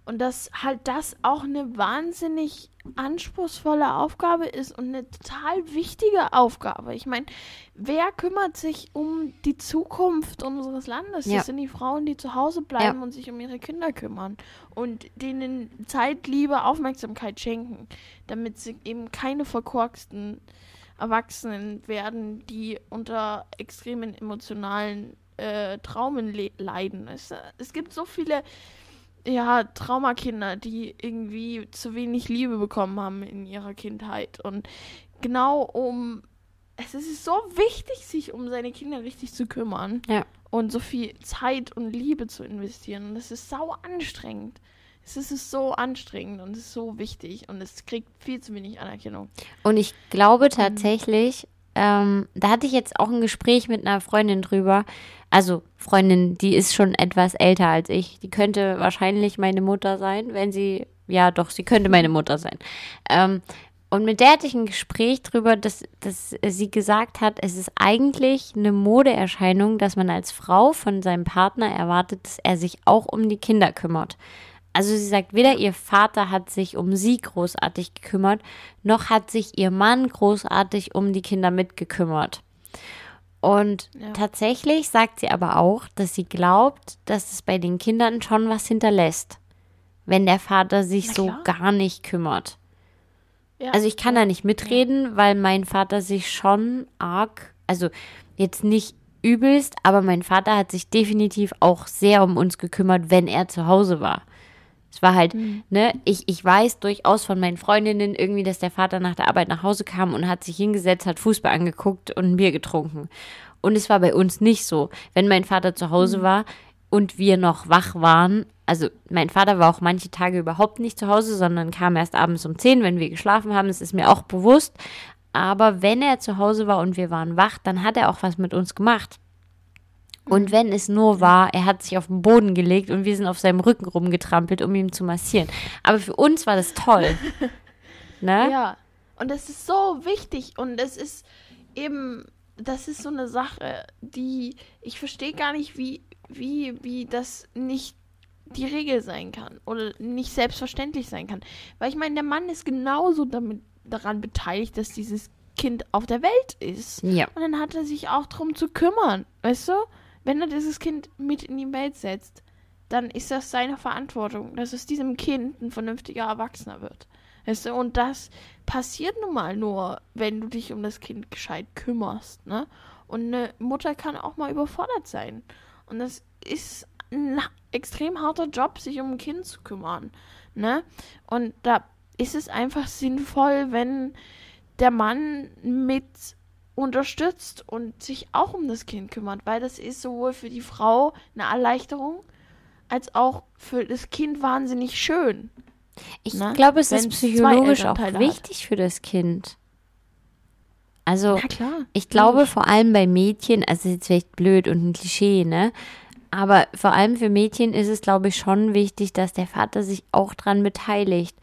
Und dass halt das auch eine wahnsinnig anspruchsvolle Aufgabe ist und eine total wichtige Aufgabe. Ich meine, wer kümmert sich um die Zukunft unseres Landes? Ja. Das sind die Frauen, die zu Hause bleiben ja. und sich um ihre Kinder kümmern und denen Zeit, Liebe, Aufmerksamkeit schenken, damit sie eben keine verkorksten Erwachsenen werden, die unter extremen emotionalen äh, Traumen leiden. Es, es gibt so viele ja, Traumakinder, die irgendwie zu wenig Liebe bekommen haben in ihrer Kindheit. Und genau um. Es ist so wichtig, sich um seine Kinder richtig zu kümmern. Ja. Und so viel Zeit und Liebe zu investieren. Und das ist sau anstrengend. Es ist so anstrengend und es ist so wichtig und es kriegt viel zu wenig Anerkennung. Und ich glaube tatsächlich, ähm, da hatte ich jetzt auch ein Gespräch mit einer Freundin drüber. Also Freundin, die ist schon etwas älter als ich. Die könnte wahrscheinlich meine Mutter sein, wenn sie, ja doch, sie könnte meine Mutter sein. Ähm, und mit der hatte ich ein Gespräch drüber, dass, dass sie gesagt hat, es ist eigentlich eine Modeerscheinung, dass man als Frau von seinem Partner erwartet, dass er sich auch um die Kinder kümmert. Also sie sagt, weder ihr Vater hat sich um sie großartig gekümmert, noch hat sich ihr Mann großartig um die Kinder mitgekümmert. Und ja. tatsächlich sagt sie aber auch, dass sie glaubt, dass es bei den Kindern schon was hinterlässt, wenn der Vater sich so gar nicht kümmert. Ja. Also ich kann da nicht mitreden, weil mein Vater sich schon arg, also jetzt nicht übelst, aber mein Vater hat sich definitiv auch sehr um uns gekümmert, wenn er zu Hause war. Es war halt, mhm. ne, ich, ich weiß durchaus von meinen Freundinnen irgendwie, dass der Vater nach der Arbeit nach Hause kam und hat sich hingesetzt, hat Fußball angeguckt und ein Bier getrunken. Und es war bei uns nicht so. Wenn mein Vater zu Hause mhm. war und wir noch wach waren, also mein Vater war auch manche Tage überhaupt nicht zu Hause, sondern kam erst abends um 10, wenn wir geschlafen haben, das ist mir auch bewusst. Aber wenn er zu Hause war und wir waren wach, dann hat er auch was mit uns gemacht. Und wenn es nur war, er hat sich auf den Boden gelegt und wir sind auf seinem Rücken rumgetrampelt, um ihn zu massieren. Aber für uns war das toll. ne? Ja. Und das ist so wichtig und es ist eben, das ist so eine Sache, die ich verstehe gar nicht, wie, wie, wie das nicht die Regel sein kann oder nicht selbstverständlich sein kann. Weil ich meine, der Mann ist genauso damit, daran beteiligt, dass dieses Kind auf der Welt ist. Ja. Und dann hat er sich auch darum zu kümmern, weißt du? Wenn er dieses Kind mit in die Welt setzt, dann ist das seine Verantwortung, dass es diesem Kind ein vernünftiger Erwachsener wird. Weißt du? Und das passiert nun mal nur, wenn du dich um das Kind gescheit kümmerst. Ne? Und eine Mutter kann auch mal überfordert sein. Und das ist ein extrem harter Job, sich um ein Kind zu kümmern. Ne? Und da ist es einfach sinnvoll, wenn der Mann mit unterstützt und sich auch um das Kind kümmert, weil das ist sowohl für die Frau eine Erleichterung als auch für das Kind wahnsinnig schön. Ich ne? glaube, es Wenn ist psychologisch auch wichtig hat. für das Kind. Also, ich glaube vor allem bei Mädchen, also jetzt vielleicht blöd und ein Klischee, ne? Aber vor allem für Mädchen ist es, glaube ich, schon wichtig, dass der Vater sich auch dran beteiligt.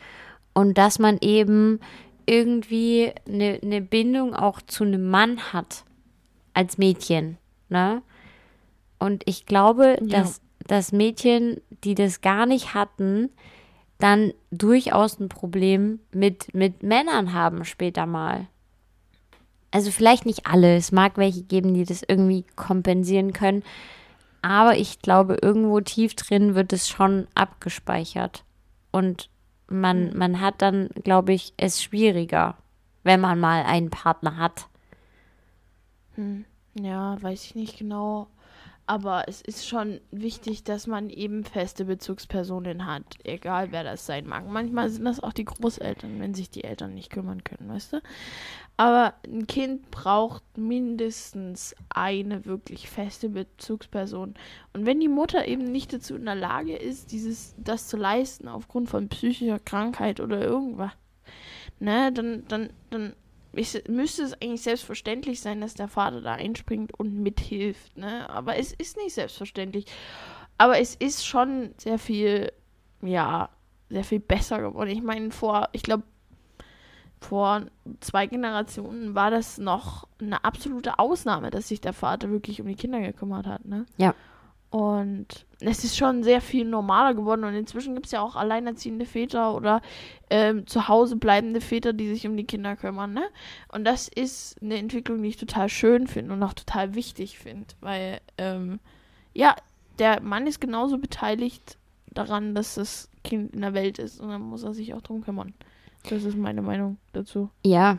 Und dass man eben irgendwie eine, eine Bindung auch zu einem Mann hat als Mädchen. Ne? Und ich glaube, ja. dass, dass Mädchen, die das gar nicht hatten, dann durchaus ein Problem mit, mit Männern haben später mal. Also vielleicht nicht alle. Es mag welche geben, die das irgendwie kompensieren können. Aber ich glaube, irgendwo tief drin wird es schon abgespeichert. Und man, hm. man hat dann, glaube ich, es schwieriger, wenn man mal einen Partner hat. Hm. Ja, weiß ich nicht genau. Aber es ist schon wichtig, dass man eben feste Bezugspersonen hat, egal wer das sein mag. Manchmal sind das auch die Großeltern, wenn sich die Eltern nicht kümmern können, weißt du? Aber ein Kind braucht mindestens eine wirklich feste Bezugsperson. Und wenn die Mutter eben nicht dazu in der Lage ist, dieses, das zu leisten, aufgrund von psychischer Krankheit oder irgendwas, ne, dann, dann, dann ich, müsste es eigentlich selbstverständlich sein, dass der Vater da einspringt und mithilft, ne? Aber es ist nicht selbstverständlich. Aber es ist schon sehr viel, ja, sehr viel besser geworden. Ich meine, vor, ich glaube, vor zwei Generationen war das noch eine absolute Ausnahme, dass sich der Vater wirklich um die Kinder gekümmert hat, ne? Ja. Und es ist schon sehr viel normaler geworden und inzwischen gibt es ja auch alleinerziehende Väter oder ähm, zu Hause bleibende Väter, die sich um die Kinder kümmern, ne? Und das ist eine Entwicklung, die ich total schön finde und auch total wichtig finde, weil, ähm, ja, der Mann ist genauso beteiligt daran, dass das Kind in der Welt ist und dann muss er sich auch drum kümmern. Das ist meine Meinung dazu. Ja,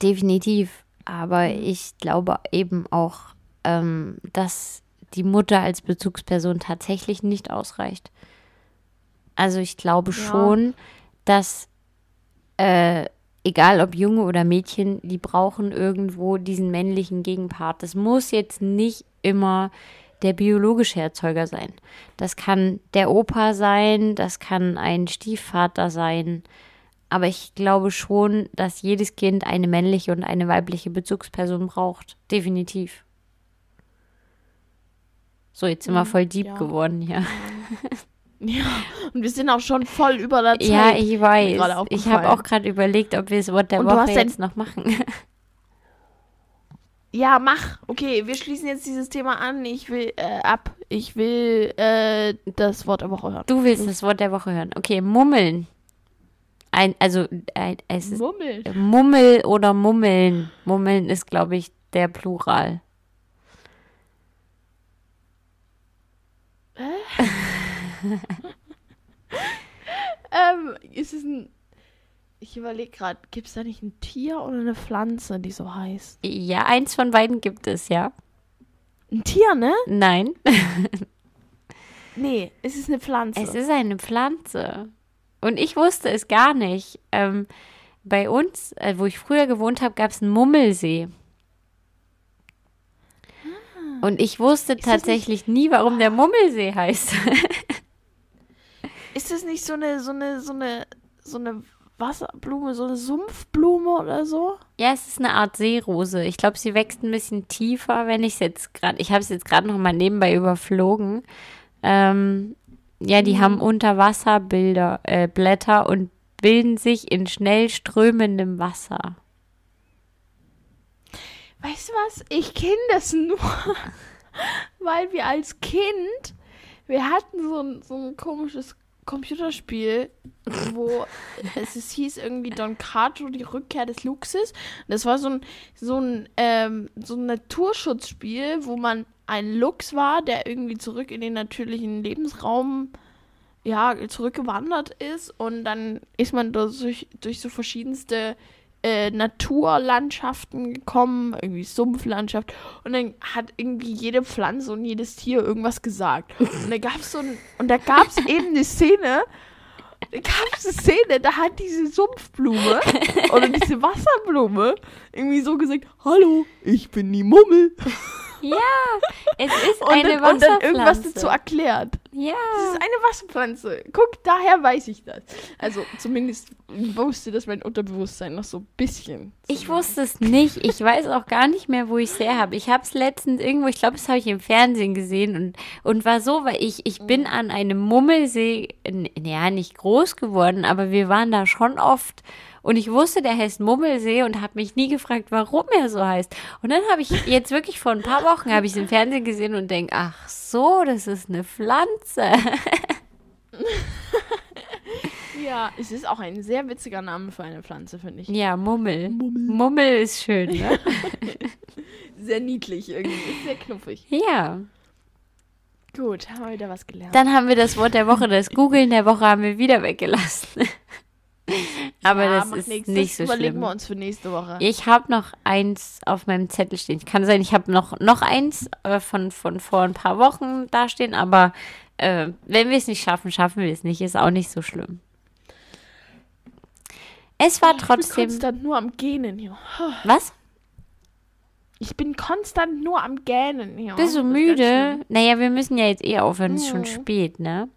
definitiv. Aber ich glaube eben auch, ähm, dass die Mutter als Bezugsperson tatsächlich nicht ausreicht. Also ich glaube Ja. schon, dass äh, egal ob Junge oder Mädchen, die brauchen irgendwo diesen männlichen Gegenpart. Das muss jetzt nicht immer der biologische Erzeuger sein. Das kann der Opa sein, das kann ein Stiefvater sein. Aber ich glaube schon, dass jedes Kind eine männliche und eine weibliche Bezugsperson braucht. Definitiv. So, jetzt sind wir Mhm, voll deep ja. geworden hier. Ja, und wir sind auch schon voll über der Zeit. Ja, ich weiß. Ich habe auch gerade überlegt, ob wir das Wort der Und Woche jetzt noch machen. Ja, mach. Okay, wir schließen jetzt dieses Thema an. Ich will äh, ab. Ich will äh, das Wort der Woche hören. Du willst das Wort der Woche hören. Okay, mummeln. Ein, also ein, es ist Mummel. Mummel oder Mummeln. Mummeln ist, glaube ich, der Plural. Ähm, ist es ein. Ich überlege gerade, gibt es da nicht ein Tier oder eine Pflanze, die so heißt? Ja, eins von beiden gibt es, ja. Ein Tier, ne? Nein, Nee, es ist eine Pflanze. es ist eine Pflanze. Und ich wusste es gar nicht. Ähm, bei uns, äh, wo ich früher gewohnt habe, gab es einen Mummelsee. Und ich wusste Ah. tatsächlich nie, warum der Mummelsee heißt. ist das nicht so eine, so eine, so eine, so eine Wasserblume, so eine Sumpfblume oder so? Ja, es ist eine Art Seerose. Ich glaube, sie wächst ein bisschen tiefer, wenn ich es jetzt gerade, ich habe es jetzt gerade noch mal nebenbei überflogen. Ähm, ja, die haben Unterwasserbilder, äh, Blätter und bilden sich in schnell strömendem Wasser. Weißt du was? Ich kenne das nur, weil wir als Kind, wir hatten so ein, so ein komisches Computerspiel, wo es, es hieß irgendwie Don Cato, die Rückkehr des Luxus. Das war so ein, so ein, ähm, so ein Naturschutzspiel, wo man ein Luchs war, der irgendwie zurück in den natürlichen Lebensraum ja, zurückgewandert ist und dann ist man durch, durch so verschiedenste äh, Naturlandschaften gekommen, irgendwie Sumpflandschaft und dann hat irgendwie jede Pflanze und jedes Tier irgendwas gesagt. Und da gab's so ein, und da gab's eben eine Szene, da gab's eine Szene, da hat diese Sumpfblume oder diese Wasserblume irgendwie so gesagt, hallo, ich bin die Mummel. Ja, es ist Und, eine dann, und dann irgendwas Wasserpflanze. dazu erklärt. ja. Das ist eine Wasserpflanze. Guck, daher weiß ich das. Also zumindest wusste das mein Unterbewusstsein noch so ein bisschen. Ich wusste es nicht. Ich weiß auch gar nicht mehr, wo ich es her habe. Ich habe es letztens irgendwo, ich glaube, das habe ich im Fernsehen gesehen und, und war so, weil ich, ich bin an einem Mummelsee, ja, nicht groß geworden, aber wir waren da schon oft. Und ich wusste, der heißt Mummelsee und habe mich nie gefragt, warum er so heißt. Und dann habe ich jetzt wirklich vor ein paar Wochen habe ich es im Fernsehen gesehen und denke, ach so, das ist eine Pflanze. Ja, es ist auch ein sehr witziger Name für eine Pflanze, finde ich. Ja, Mummel. Mummel ist schön, ne? Sehr niedlich irgendwie. Ist sehr knuffig. Ja. Gut, haben wir wieder was gelernt. Dann haben wir das Wort der Woche, das Googeln der Woche haben wir wieder weggelassen. Aber Ja, das ist nix. nicht das so überlegen schlimm. wir uns für nächste Woche. Ich habe noch eins auf meinem Zettel stehen. Kann sein, ich habe noch, noch eins äh, von, von vor ein paar Wochen dastehen, aber äh, wenn wir es nicht schaffen, schaffen wir es nicht. Ist auch nicht so schlimm. Es war Ich bin trotzdem. konstant nur am Gähnen hier. Was? Ich bin konstant nur am Gähnen hier. Bist du müde? Naja, wir müssen ja jetzt eh aufhören. Es ist schon Mhm. spät, ne?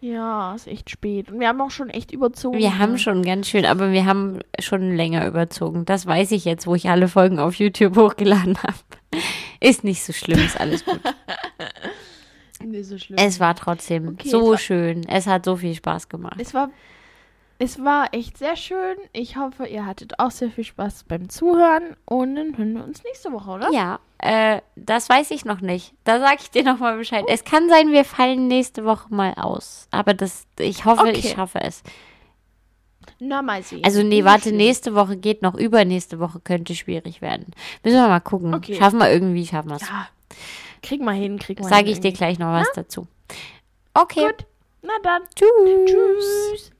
Ja, ist echt spät. Und wir haben auch schon echt überzogen. Wir haben ne? schon ganz schön, aber wir haben schon länger überzogen. Das weiß ich jetzt, wo ich alle Folgen auf YouTube hochgeladen habe. Ist nicht so schlimm, ist alles gut. Nicht so schlimm. Es war trotzdem Okay, so schön. Es hat so viel Spaß gemacht. Es war, es war echt sehr schön. Ich hoffe, ihr hattet auch sehr viel Spaß beim Zuhören. Und dann hören wir uns nächste Woche, oder? Ja, äh, das weiß ich noch nicht. Da sage ich dir nochmal Bescheid. Es kann sein, wir fallen nächste Woche mal aus. Aber das, ich hoffe, ich Okay. schaffe es. Na, mal sehen. Also, nee, warte, nächste Woche geht noch. Übernächste Woche könnte schwierig werden. Müssen wir mal gucken. Okay. Schaffen wir irgendwie, schaffen wir es. Ja, krieg mal hin, krieg mal Sage hin. ich dir irgendwie. gleich noch was dazu. Okay. Gut, na dann. Tschüss. Tschüss.